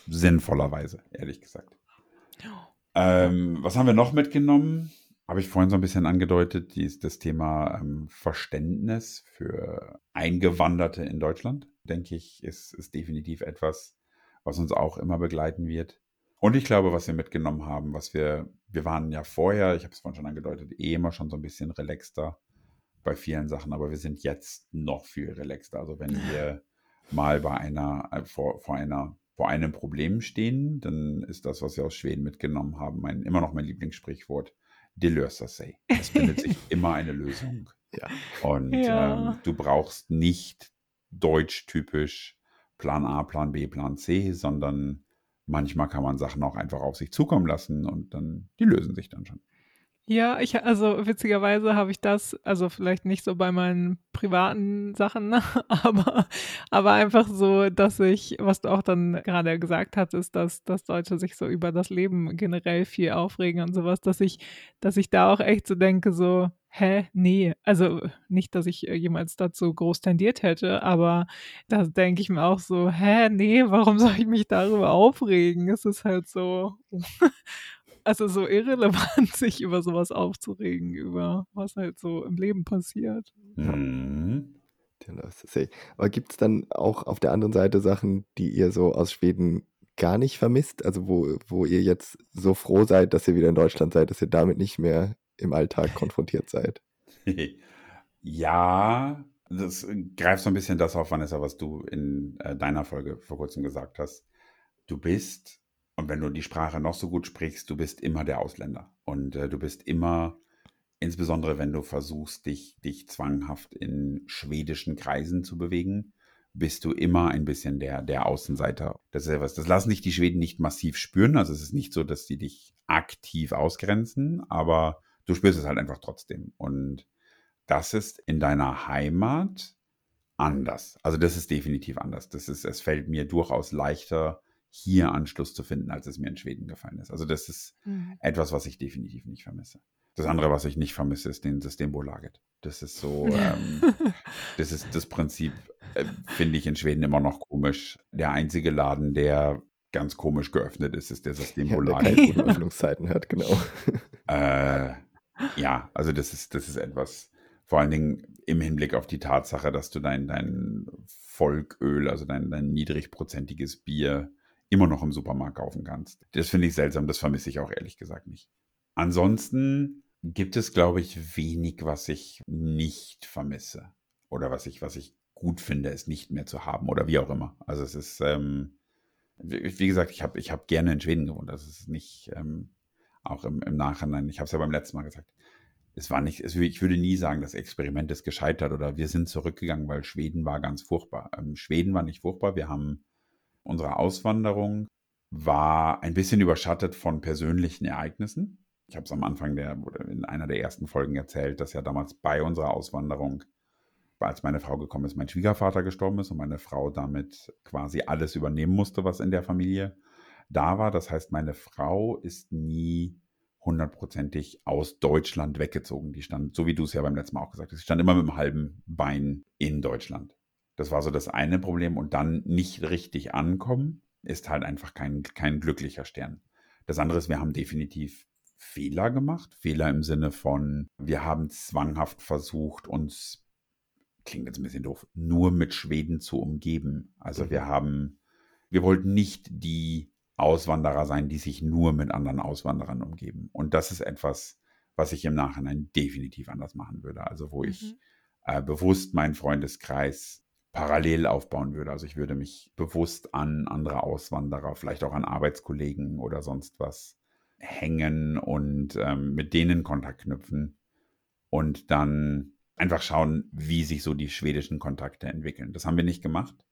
Sinnvollerweise, ehrlich gesagt. Ähm, was haben wir noch mitgenommen? Habe ich vorhin so ein bisschen angedeutet, die ist das Thema ähm, Verständnis für Eingewanderte in Deutschland, denke ich, ist, ist definitiv etwas, was uns auch immer begleiten wird. Und ich glaube, was wir mitgenommen haben, was wir, wir waren ja vorher, ich habe es vorhin schon angedeutet, eh immer schon so ein bisschen relaxter bei vielen Sachen, aber wir sind jetzt noch viel relaxter. Also wenn wir mal bei einer, äh, vor, vor einer, vor einem Problem stehen, dann ist das, was wir aus Schweden mitgenommen haben, mein, immer noch mein Lieblingssprichwort löser sig. Es findet sich immer eine Lösung. Ja. Und ja. Ähm, du brauchst nicht deutsch-typisch Plan A, Plan B, Plan C, sondern manchmal kann man Sachen auch einfach auf sich zukommen lassen und dann, die lösen sich dann schon. Ja, ich, also witzigerweise habe ich das, also vielleicht nicht so bei meinen privaten Sachen, aber, aber einfach so, dass ich, was du auch dann gerade gesagt hast, ist, dass, dass Leute sich so über das Leben generell viel aufregen und sowas, dass ich, dass ich da auch echt so denke, so, hä, nee, also nicht, dass ich jemals dazu groß tendiert hätte, aber da denke ich mir auch so, hä, nee, warum soll ich mich darüber aufregen? Es ist halt so, also so irrelevant, sich über sowas aufzuregen, über was halt so im Leben passiert. Mhm. Aber gibt es dann auch auf der anderen Seite Sachen, die ihr so aus Schweden gar nicht vermisst? Also wo, wo ihr jetzt so froh seid, dass ihr wieder in Deutschland seid, dass ihr damit nicht mehr im Alltag konfrontiert seid? ja, das greift so ein bisschen das auf, Vanessa, was du in äh, deiner Folge vor kurzem gesagt hast. Du bist und wenn du die Sprache noch so gut sprichst, du bist immer der Ausländer. Und äh, du bist immer, insbesondere wenn du versuchst, dich, dich zwanghaft in schwedischen Kreisen zu bewegen, bist du immer ein bisschen der, der Außenseiter. Das ist etwas, das lassen dich die Schweden nicht massiv spüren. Also es ist nicht so, dass sie dich aktiv ausgrenzen, aber du spürst es halt einfach trotzdem. Und das ist in deiner Heimat anders. Also das ist definitiv anders. Das ist, es fällt mir durchaus leichter, hier Anschluss zu finden, als es mir in Schweden gefallen ist. Also das ist mhm. etwas, was ich definitiv nicht vermisse. Das andere, was ich nicht vermisse, ist den Systembolaget. Das ist so, ähm, das ist das Prinzip, äh, finde ich in Schweden immer noch komisch. Der einzige Laden, der ganz komisch geöffnet ist, ist der Systembolaget. Ja, der keine Öffnungszeiten hat, genau. Äh, ja, also das ist, das ist etwas, vor allen Dingen im Hinblick auf die Tatsache, dass du dein, dein Volköl, also dein, dein niedrigprozentiges Bier immer noch im Supermarkt kaufen kannst. Das finde ich seltsam, das vermisse ich auch ehrlich gesagt nicht. Ansonsten gibt es, glaube ich, wenig, was ich nicht vermisse. Oder was ich, was ich gut finde, es nicht mehr zu haben oder wie auch immer. Also es ist, ähm, wie gesagt, ich habe ich hab gerne in Schweden gewohnt. Das ist nicht, ähm, auch im, im Nachhinein, ich habe es ja beim letzten Mal gesagt, es war nicht, es, ich würde nie sagen, das Experiment ist gescheitert oder wir sind zurückgegangen, weil Schweden war ganz furchtbar. Ähm, Schweden war nicht furchtbar. Wir haben unsere Auswanderung war ein bisschen überschattet von persönlichen Ereignissen. Ich habe es am Anfang der, oder in einer der ersten Folgen erzählt, dass ja damals bei unserer Auswanderung, als meine Frau gekommen ist, mein Schwiegervater gestorben ist und meine Frau damit quasi alles übernehmen musste, was in der Familie da war. Das heißt, meine Frau ist nie hundertprozentig aus Deutschland weggezogen. Die stand, so wie du es ja beim letzten Mal auch gesagt hast, sie stand immer mit einem halben Bein in Deutschland. Das war so das eine Problem. Und dann nicht richtig ankommen, ist halt einfach kein, kein glücklicher Stern. Das andere ist, wir haben definitiv Fehler gemacht. Fehler im Sinne von, wir haben zwanghaft versucht, uns, klingt jetzt ein bisschen doof, nur mit Schweden zu umgeben. Also mhm. wir haben, wir wollten nicht die Auswanderer sein, die sich nur mit anderen Auswanderern umgeben. Und das ist etwas, was ich im Nachhinein definitiv anders machen würde. Also wo mhm. ich äh, bewusst meinen Freundeskreis parallel aufbauen würde. Also ich würde mich bewusst an andere Auswanderer, vielleicht auch an Arbeitskollegen oder sonst was hängen und ähm, mit denen Kontakt knüpfen und dann einfach schauen, wie sich so die schwedischen Kontakte entwickeln. Das haben wir nicht gemacht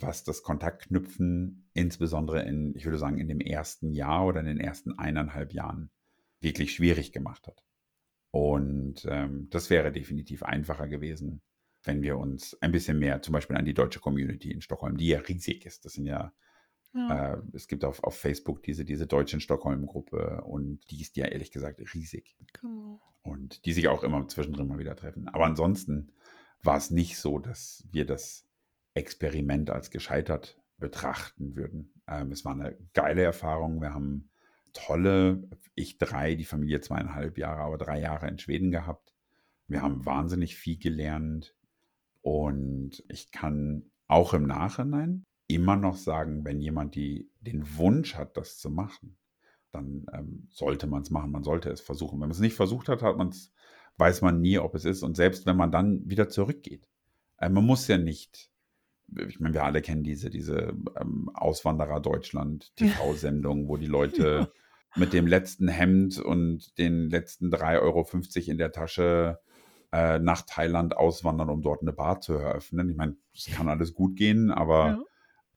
was das Kontaktknüpfen insbesondere in, ich würde sagen, in dem ersten Jahr oder in den ersten eineinhalb Jahren wirklich schwierig gemacht hat. Und ähm, das wäre definitiv einfacher gewesen, wenn wir uns ein bisschen mehr zum Beispiel an die deutsche Community in Stockholm, die ja riesig ist, das sind ja, ja. Äh, es gibt auf, auf Facebook diese, diese deutsche in Stockholm-Gruppe und die ist ja ehrlich gesagt riesig. Genau. Und die sich auch immer zwischendrin mal wieder treffen. Aber ansonsten war es nicht so, dass wir das Experiment als gescheitert betrachten würden. Ähm, es war eine geile Erfahrung. Wir haben tolle, ich drei, die Familie zweieinhalb Jahre, aber drei Jahre in Schweden gehabt. Wir haben wahnsinnig viel gelernt und ich kann auch im Nachhinein immer noch sagen, wenn jemand die, den Wunsch hat, das zu machen, dann ähm, sollte man es machen, man sollte es versuchen. Wenn man es nicht versucht hat, hat man's, weiß man nie, ob es ist. Und selbst wenn man dann wieder zurückgeht, äh, man muss ja nicht ich meine, wir alle kennen diese, diese ähm, Auswanderer Deutschland TV-Sendung, wo die Leute mit dem letzten Hemd und den letzten 3,50 Euro in der Tasche äh, nach Thailand auswandern, um dort eine Bar zu eröffnen. Ich meine, es kann alles gut gehen, aber ja.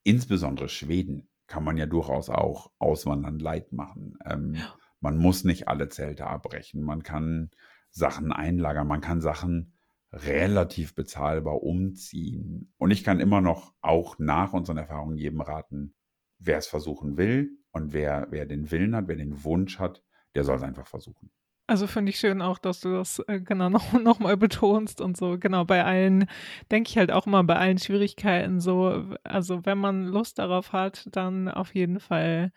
insbesondere Schweden kann man ja durchaus auch auswandern leid machen. Ähm, ja. Man muss nicht alle Zelte abbrechen. Man kann Sachen einlagern, man kann Sachen relativ bezahlbar umziehen. Und ich kann immer noch auch nach unseren Erfahrungen jedem raten, wer es versuchen will und wer, wer den Willen hat, wer den Wunsch hat, der soll es einfach versuchen. Also finde ich schön auch, dass du das äh, genau noch, noch mal betonst und so. Genau, bei allen, denke ich halt auch immer bei allen Schwierigkeiten so, also wenn man Lust darauf hat, dann auf jeden Fall,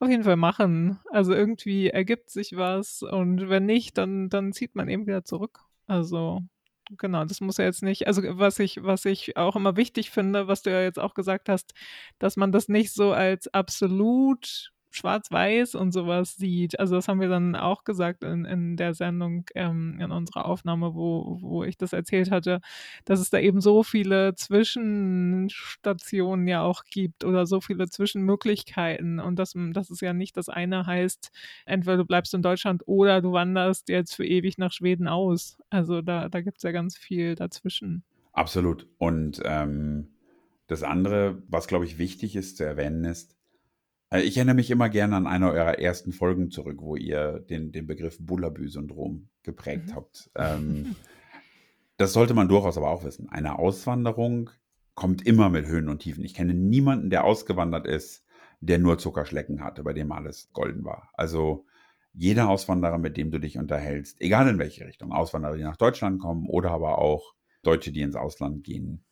auf jeden Fall machen. Also irgendwie ergibt sich was und wenn nicht, dann, dann zieht man eben wieder zurück. Also genau, das muss ja jetzt nicht, also was ich, was ich auch immer wichtig finde, was du ja jetzt auch gesagt hast, dass man das nicht so als absolut schwarz-weiß und sowas sieht. Also das haben wir dann auch gesagt in, in der Sendung, ähm, in unserer Aufnahme, wo, wo ich das erzählt hatte, dass es da eben so viele Zwischenstationen ja auch gibt oder so viele Zwischenmöglichkeiten und dass, dass es ja nicht das eine heißt, entweder du bleibst in Deutschland oder du wanderst jetzt für ewig nach Schweden aus. Also da, da gibt es ja ganz viel dazwischen. Absolut. Und ähm, das andere, was glaube ich wichtig ist zu erwähnen, ist, ich erinnere mich immer gerne an eine eurer ersten Folgen zurück, wo ihr den, den Begriff Bullabü-Syndrom geprägt mhm. habt. Ähm, das sollte man durchaus aber auch wissen. Eine Auswanderung kommt immer mit Höhen und Tiefen. Ich kenne niemanden, der ausgewandert ist, der nur Zuckerschlecken hatte, bei dem alles golden war. Also jeder Auswanderer, mit dem du dich unterhältst, egal in welche Richtung, Auswanderer, die nach Deutschland kommen oder aber auch Deutsche, die ins Ausland gehen,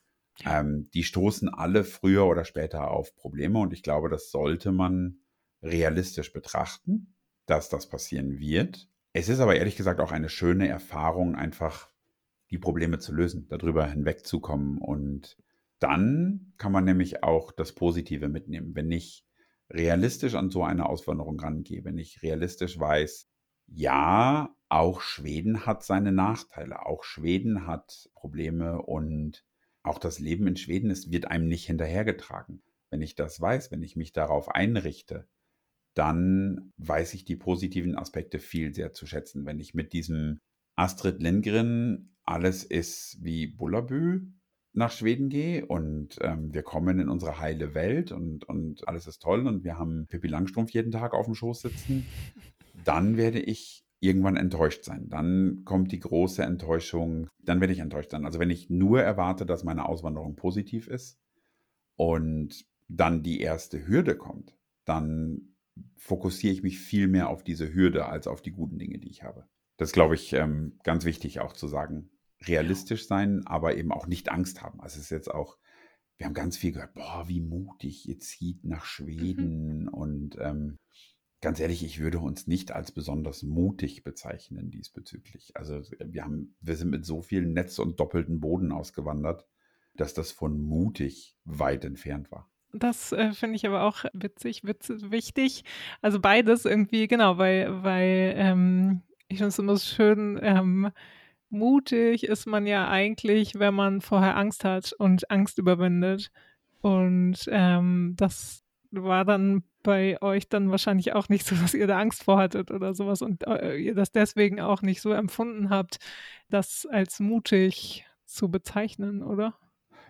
ähm, die stoßen alle früher oder später auf Probleme und ich glaube, das sollte man realistisch betrachten, dass das passieren wird. Es ist aber ehrlich gesagt auch eine schöne Erfahrung, einfach die Probleme zu lösen, darüber hinwegzukommen und dann kann man nämlich auch das Positive mitnehmen. Wenn ich realistisch an so eine Auswanderung rangehe, wenn ich realistisch weiß, ja, auch Schweden hat seine Nachteile, auch Schweden hat Probleme und auch das Leben in Schweden ist, wird einem nicht hinterhergetragen. Wenn ich das weiß, wenn ich mich darauf einrichte, dann weiß ich die positiven Aspekte viel sehr zu schätzen. Wenn ich mit diesem Astrid Lindgren, alles ist wie Bullabü nach Schweden gehe und ähm, wir kommen in unsere heile Welt und, und alles ist toll und wir haben Pippi Langstrumpf jeden Tag auf dem Schoß sitzen, dann werde ich irgendwann enttäuscht sein. Dann kommt die große Enttäuschung, dann werde ich enttäuscht sein. Also wenn ich nur erwarte, dass meine Auswanderung positiv ist und dann die erste Hürde kommt, dann fokussiere ich mich viel mehr auf diese Hürde als auf die guten Dinge, die ich habe. Das ist, glaube ich, ähm, ganz wichtig auch zu sagen. Realistisch sein, aber eben auch nicht Angst haben. Also es ist jetzt auch, wir haben ganz viel gehört, boah, wie mutig, ihr zieht nach mhm. Schweden mhm. und ähm, ganz ehrlich, ich würde uns nicht als besonders mutig bezeichnen diesbezüglich. Also wir haben, wir sind mit so viel Netz und doppelten Boden ausgewandert, dass das von mutig weit entfernt war. Das äh, finde ich aber auch witzig, witzig, wichtig. Also beides irgendwie, genau, weil, weil ähm, ich finde es immer schön, ähm, mutig ist man ja eigentlich, wenn man vorher Angst hat und Angst überwindet. Und ähm, das war dann bei euch dann wahrscheinlich auch nicht so, dass ihr da Angst vor hattet oder sowas und äh, ihr das deswegen auch nicht so empfunden habt, das als mutig zu bezeichnen, oder?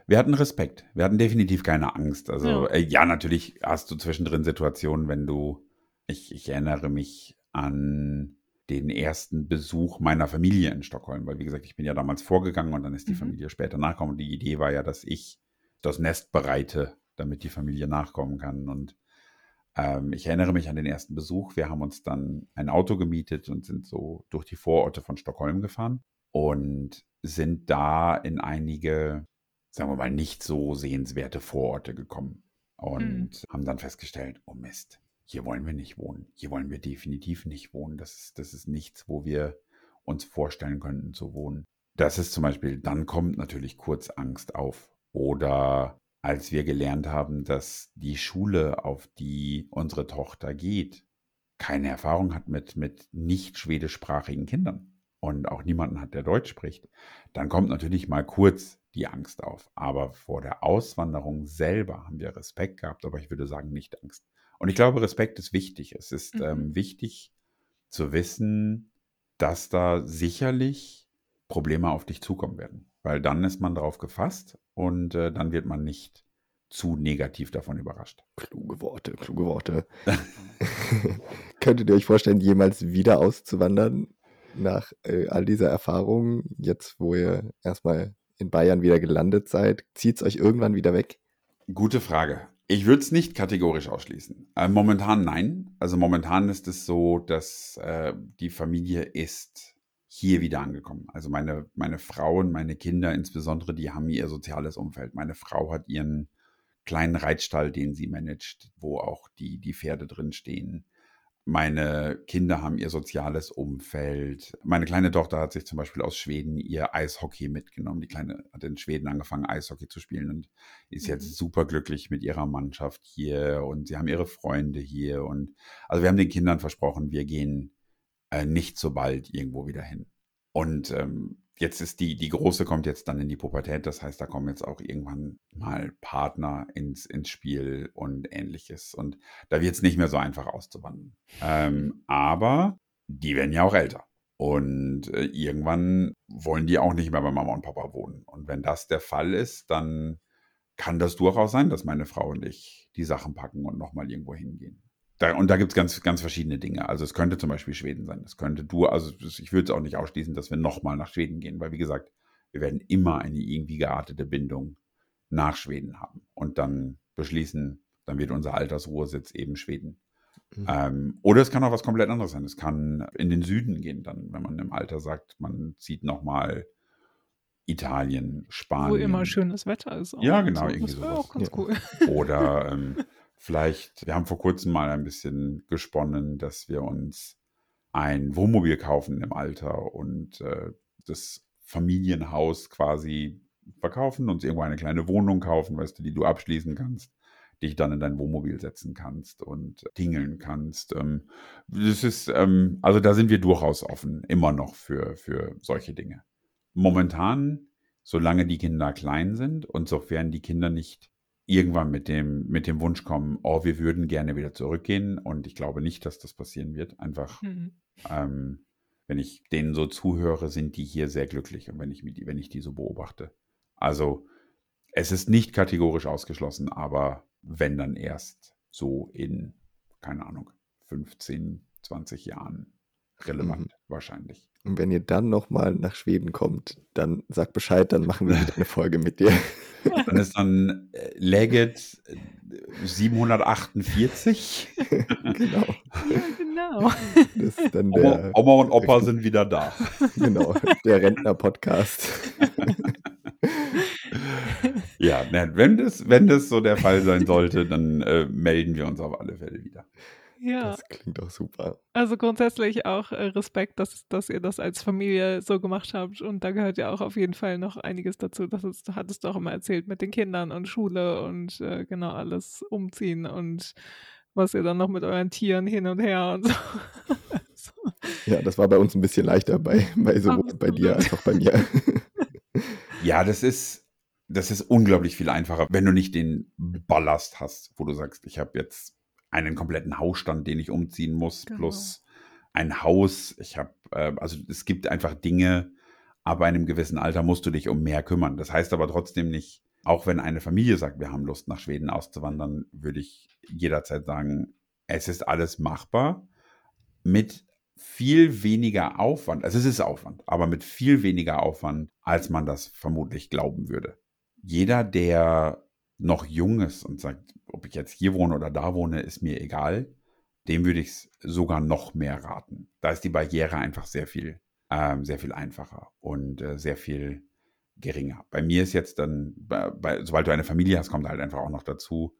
Wir hatten Respekt. Wir hatten definitiv keine Angst. Also ja, äh, ja natürlich hast du zwischendrin Situationen, wenn du, ich, ich erinnere mich an den ersten Besuch meiner Familie in Stockholm, weil wie gesagt, ich bin ja damals vorgegangen und dann ist die mhm. Familie später nachgekommen. Und die Idee war ja, dass ich das Nest bereite, damit die Familie nachkommen kann. Und ähm, ich erinnere mich an den ersten Besuch. Wir haben uns dann ein Auto gemietet und sind so durch die Vororte von Stockholm gefahren und sind da in einige, sagen wir mal, nicht so sehenswerte Vororte gekommen und mhm. haben dann festgestellt, oh Mist, hier wollen wir nicht wohnen. Hier wollen wir definitiv nicht wohnen. Das ist, das ist nichts, wo wir uns vorstellen könnten zu wohnen. Das ist zum Beispiel, dann kommt natürlich kurz Angst auf. Oder als wir gelernt haben, dass die Schule, auf die unsere Tochter geht, keine Erfahrung hat mit, mit nicht schwedischsprachigen Kindern und auch niemanden hat, der Deutsch spricht, dann kommt natürlich mal kurz die Angst auf. Aber vor der Auswanderung selber haben wir Respekt gehabt, aber ich würde sagen nicht Angst. Und ich glaube, Respekt ist wichtig. Es ist mhm. ähm, wichtig zu wissen, dass da sicherlich Probleme auf dich zukommen werden weil dann ist man darauf gefasst und äh, dann wird man nicht zu negativ davon überrascht. Kluge Worte, kluge Worte. Könntet ihr euch vorstellen, jemals wieder auszuwandern nach äh, all dieser Erfahrung, jetzt wo ihr erstmal in Bayern wieder gelandet seid? Zieht es euch irgendwann wieder weg? Gute Frage. Ich würde es nicht kategorisch ausschließen. Äh, momentan nein. Also momentan ist es so, dass äh, die Familie ist hier wieder angekommen. Also meine, meine Frau und meine Kinder insbesondere, die haben ihr soziales Umfeld. Meine Frau hat ihren kleinen Reitstall, den sie managt, wo auch die, die Pferde drin stehen. Meine Kinder haben ihr soziales Umfeld. Meine kleine Tochter hat sich zum Beispiel aus Schweden ihr Eishockey mitgenommen. Die Kleine hat in Schweden angefangen, Eishockey zu spielen und ist jetzt mhm. super glücklich mit ihrer Mannschaft hier und sie haben ihre Freunde hier. Und also wir haben den Kindern versprochen, wir gehen äh, nicht so bald irgendwo wieder hin. Und ähm, jetzt ist die, die Große kommt jetzt dann in die Pubertät, das heißt, da kommen jetzt auch irgendwann mal Partner ins, ins Spiel und ähnliches. Und da wird es nicht mehr so einfach auszuwandern. Ähm, aber die werden ja auch älter. Und äh, irgendwann wollen die auch nicht mehr bei Mama und Papa wohnen. Und wenn das der Fall ist, dann kann das durchaus sein, dass meine Frau und ich die Sachen packen und nochmal irgendwo hingehen. Da, und da gibt es ganz, ganz verschiedene Dinge. Also es könnte zum Beispiel Schweden sein. Es könnte du, also ich würde es auch nicht ausschließen, dass wir nochmal nach Schweden gehen, weil wie gesagt, wir werden immer eine irgendwie geartete Bindung nach Schweden haben und dann beschließen, dann wird unser Altersruhesitz eben Schweden. Mhm. Ähm, oder es kann auch was komplett anderes sein. Es kann in den Süden gehen, dann, wenn man im Alter sagt, man zieht nochmal Italien, Spanien. Wo immer schönes Wetter ist. Ja, genau, so. irgendwie das sowas. auch ganz cool. Oder ähm, Vielleicht, wir haben vor kurzem mal ein bisschen gesponnen, dass wir uns ein Wohnmobil kaufen im Alter und äh, das Familienhaus quasi verkaufen, uns irgendwo eine kleine Wohnung kaufen, weißt du, die du abschließen kannst, dich dann in dein Wohnmobil setzen kannst und tingeln kannst. Ähm, das ist, ähm, also da sind wir durchaus offen, immer noch für, für solche Dinge. Momentan, solange die Kinder klein sind und sofern die Kinder nicht irgendwann mit dem, mit dem Wunsch kommen, oh, wir würden gerne wieder zurückgehen. Und ich glaube nicht, dass das passieren wird. Einfach, mhm. ähm, wenn ich denen so zuhöre, sind die hier sehr glücklich und wenn ich, die, wenn ich die so beobachte. Also es ist nicht kategorisch ausgeschlossen, aber wenn dann erst so in, keine Ahnung, 15, 20 Jahren relevant, mhm. wahrscheinlich. Und wenn ihr dann nochmal nach Schweden kommt, dann sag Bescheid, dann machen wir wieder eine Folge mit dir. Dann ist dann äh, Leggett 748. genau. Ja, genau. Das ist dann Oma, der, Oma und Opa sind wieder da. genau, der Rentner-Podcast. ja, wenn das, wenn das so der Fall sein sollte, dann äh, melden wir uns auf alle Fälle wieder. Ja. Das klingt doch super. Also grundsätzlich auch äh, Respekt, dass, dass ihr das als Familie so gemacht habt. Und da gehört ja auch auf jeden Fall noch einiges dazu. Das ist, hattest du auch immer erzählt mit den Kindern und Schule und äh, genau alles umziehen und was ihr dann noch mit euren Tieren hin und her und so. so. Ja, das war bei uns ein bisschen leichter bei, bei sowohl bei dir als auch bei mir. ja, das ist, das ist unglaublich viel einfacher, wenn du nicht den Ballast hast, wo du sagst, ich habe jetzt einen kompletten Hausstand, den ich umziehen muss, genau. plus ein Haus. Ich habe, äh, also es gibt einfach Dinge, aber in einem gewissen Alter musst du dich um mehr kümmern. Das heißt aber trotzdem nicht, auch wenn eine Familie sagt, wir haben Lust nach Schweden auszuwandern, würde ich jederzeit sagen, es ist alles machbar mit viel weniger Aufwand. Also es ist Aufwand, aber mit viel weniger Aufwand, als man das vermutlich glauben würde. Jeder, der noch jung ist und sagt, ob ich jetzt hier wohne oder da wohne, ist mir egal. Dem würde ich es sogar noch mehr raten. Da ist die Barriere einfach sehr viel, ähm, sehr viel einfacher und äh, sehr viel geringer. Bei mir ist jetzt dann, bei, bei, sobald du eine Familie hast, kommt halt einfach auch noch dazu,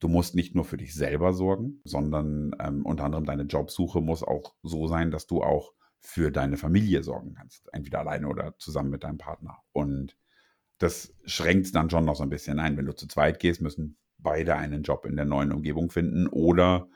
du musst nicht nur für dich selber sorgen, sondern ähm, unter anderem deine Jobsuche muss auch so sein, dass du auch für deine Familie sorgen kannst. Entweder alleine oder zusammen mit deinem Partner. Und das schränkt es dann schon noch so ein bisschen ein. Wenn du zu zweit gehst, müssen beide einen Job in der neuen Umgebung finden oder,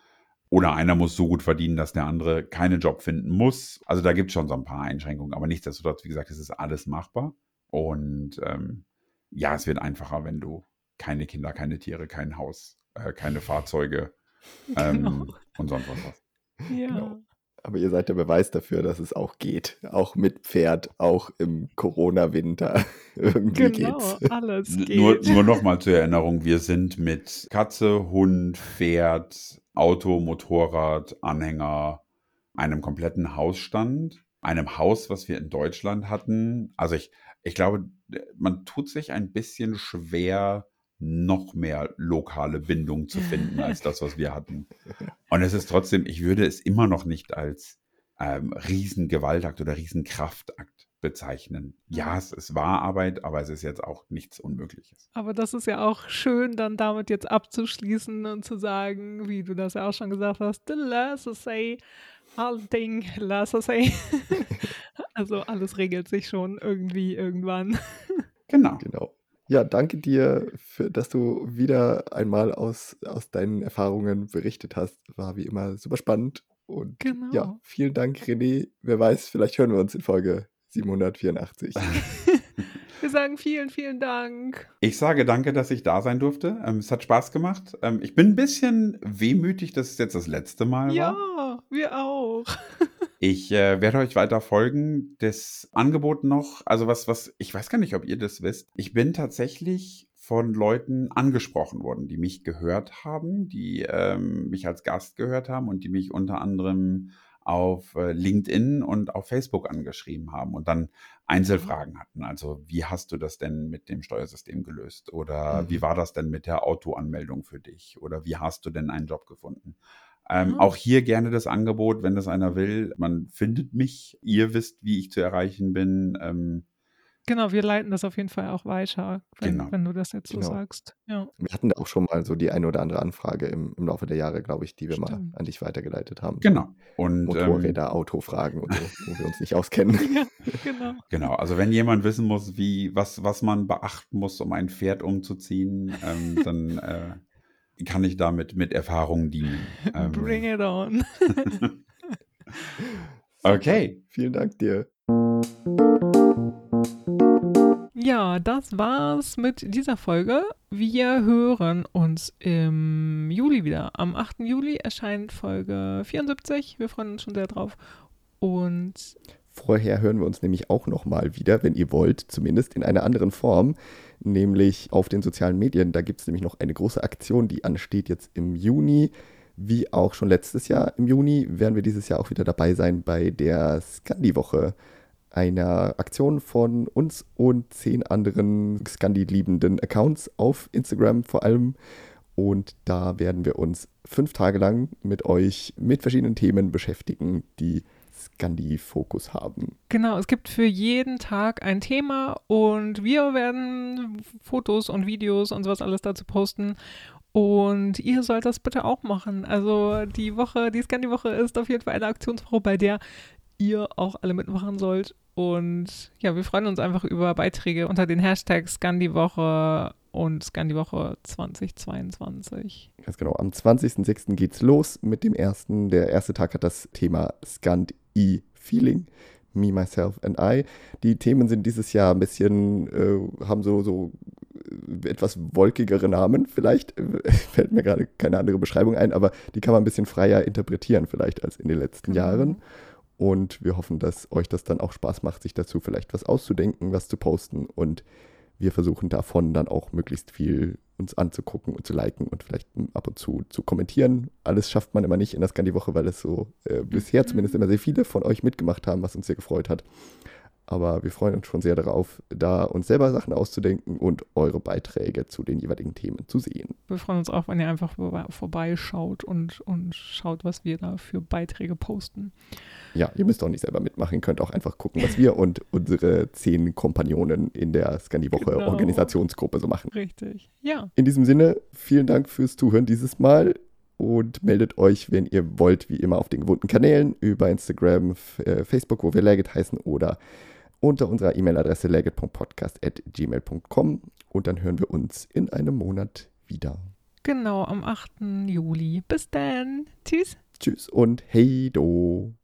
oder einer muss so gut verdienen, dass der andere keinen Job finden muss. Also da gibt es schon so ein paar Einschränkungen, aber nichtsdestotrotz, wie gesagt, es ist alles machbar. Und ähm, ja, es wird einfacher, wenn du keine Kinder, keine Tiere, kein Haus, äh, keine Fahrzeuge ähm, genau. und sonst was hast. Ja. Genau. Aber ihr seid der Beweis dafür, dass es auch geht. Auch mit Pferd, auch im Corona-Winter. Irgendwie genau, geht's. alles geht. Nur, nur nochmal zur Erinnerung, wir sind mit Katze, Hund, Pferd, Auto, Motorrad, Anhänger, einem kompletten Hausstand, einem Haus, was wir in Deutschland hatten. Also ich, ich glaube, man tut sich ein bisschen schwer, noch mehr lokale Bindung zu finden als das, was wir hatten. Und es ist trotzdem, ich würde es immer noch nicht als ähm, Riesengewaltakt oder Riesenkraftakt bezeichnen. Ja, es, es war Arbeit, aber es ist jetzt auch nichts Unmögliches. Aber das ist ja auch schön, dann damit jetzt abzuschließen und zu sagen, wie du das ja auch schon gesagt hast, lass es say, all Ding, lass es say. also alles regelt sich schon irgendwie irgendwann. Genau. Genau. Ja, danke dir, für, dass du wieder einmal aus, aus deinen Erfahrungen berichtet hast. War wie immer super spannend. Und genau. ja, vielen Dank, René. Wer weiß, vielleicht hören wir uns in Folge 784. wir sagen vielen, vielen Dank. Ich sage danke, dass ich da sein durfte. Ähm, es hat Spaß gemacht. Ähm, ich bin ein bisschen wehmütig, dass es jetzt das letzte Mal ja, war. Ja, wir auch. Ich äh, werde euch weiter folgen. Das Angebot noch, also was, was, ich weiß gar nicht, ob ihr das wisst. Ich bin tatsächlich von Leuten angesprochen worden, die mich gehört haben, die ähm, mich als Gast gehört haben und die mich unter anderem auf äh, LinkedIn und auf Facebook angeschrieben haben und dann Einzelfragen hatten. Also, wie hast du das denn mit dem Steuersystem gelöst? Oder mhm. wie war das denn mit der Autoanmeldung für dich? Oder wie hast du denn einen Job gefunden? Ähm, mhm. Auch hier gerne das Angebot, wenn das einer will. Man findet mich. Ihr wisst, wie ich zu erreichen bin. Ähm, Genau, wir leiten das auf jeden Fall auch weiter, wenn, genau. wenn du das jetzt so genau. sagst. Ja. Wir hatten auch schon mal so die eine oder andere Anfrage im, im Laufe der Jahre, glaube ich, die wir Stimmt. mal an dich weitergeleitet haben. Genau. Und, Motorräder, ähm, Autofragen und so, wo wir uns nicht auskennen. ja, genau. Genau, also wenn jemand wissen muss, wie, was, was man beachten muss, um ein Pferd umzuziehen, ähm, dann äh, kann ich damit mit Erfahrung dienen. Ähm, Bring it on. okay. Vielen Dank dir. Ja, das war's mit dieser Folge. Wir hören uns im Juli wieder. Am 8. Juli erscheint Folge 74. Wir freuen uns schon sehr drauf. Und vorher hören wir uns nämlich auch nochmal wieder, wenn ihr wollt, zumindest in einer anderen Form nämlich auf den sozialen Medien. Da gibt es nämlich noch eine große Aktion, die ansteht jetzt im Juni. Wie auch schon letztes Jahr im Juni werden wir dieses Jahr auch wieder dabei sein bei der Scandi-Woche, einer Aktion von uns und zehn anderen Scandi-liebenden Accounts auf Instagram vor allem. Und da werden wir uns fünf Tage lang mit euch mit verschiedenen Themen beschäftigen, die Scandi-Fokus haben. Genau, es gibt für jeden Tag ein Thema und wir werden Fotos und Videos und sowas alles dazu posten. Und ihr sollt das bitte auch machen. Also die Woche, die Scandi-Woche ist auf jeden Fall eine Aktionswoche, bei der ihr auch alle mitmachen sollt. Und ja, wir freuen uns einfach über Beiträge unter den Hashtags Scandi-Woche und Scandi-Woche 2022. Ganz genau. Am 20.06. geht's los mit dem ersten. Der erste Tag hat das Thema Scandi-Feeling. Me, Myself and I. Die Themen sind dieses Jahr ein bisschen, äh, haben so, so etwas wolkigere Namen vielleicht. Fällt mir gerade keine andere Beschreibung ein, aber die kann man ein bisschen freier interpretieren vielleicht als in den letzten genau. Jahren. Und wir hoffen, dass euch das dann auch Spaß macht, sich dazu vielleicht was auszudenken, was zu posten. Und wir versuchen davon dann auch möglichst viel uns anzugucken und zu liken und vielleicht ab und zu zu kommentieren. Alles schafft man immer nicht in der Scandi-Woche, weil es so äh, bisher zumindest immer sehr viele von euch mitgemacht haben, was uns sehr gefreut hat. Aber wir freuen uns schon sehr darauf, da uns selber Sachen auszudenken und eure Beiträge zu den jeweiligen Themen zu sehen. Wir freuen uns auch, wenn ihr einfach vorbeischaut und, und schaut, was wir da für Beiträge posten. Ja, ihr müsst auch nicht selber mitmachen, ihr könnt auch einfach gucken, was wir und unsere zehn Kompagnonen in der Scandiwoche genau. Organisationsgruppe so machen. Richtig, ja. In diesem Sinne, vielen Dank fürs Zuhören dieses Mal und meldet euch, wenn ihr wollt, wie immer auf den gewohnten Kanälen über Instagram, äh, Facebook, wo wir Legit heißen oder unter unserer E-Mail-Adresse legit.podcast.gmail.com und dann hören wir uns in einem Monat wieder. Genau, am 8. Juli. Bis dann. Tschüss. Tschüss und hey do.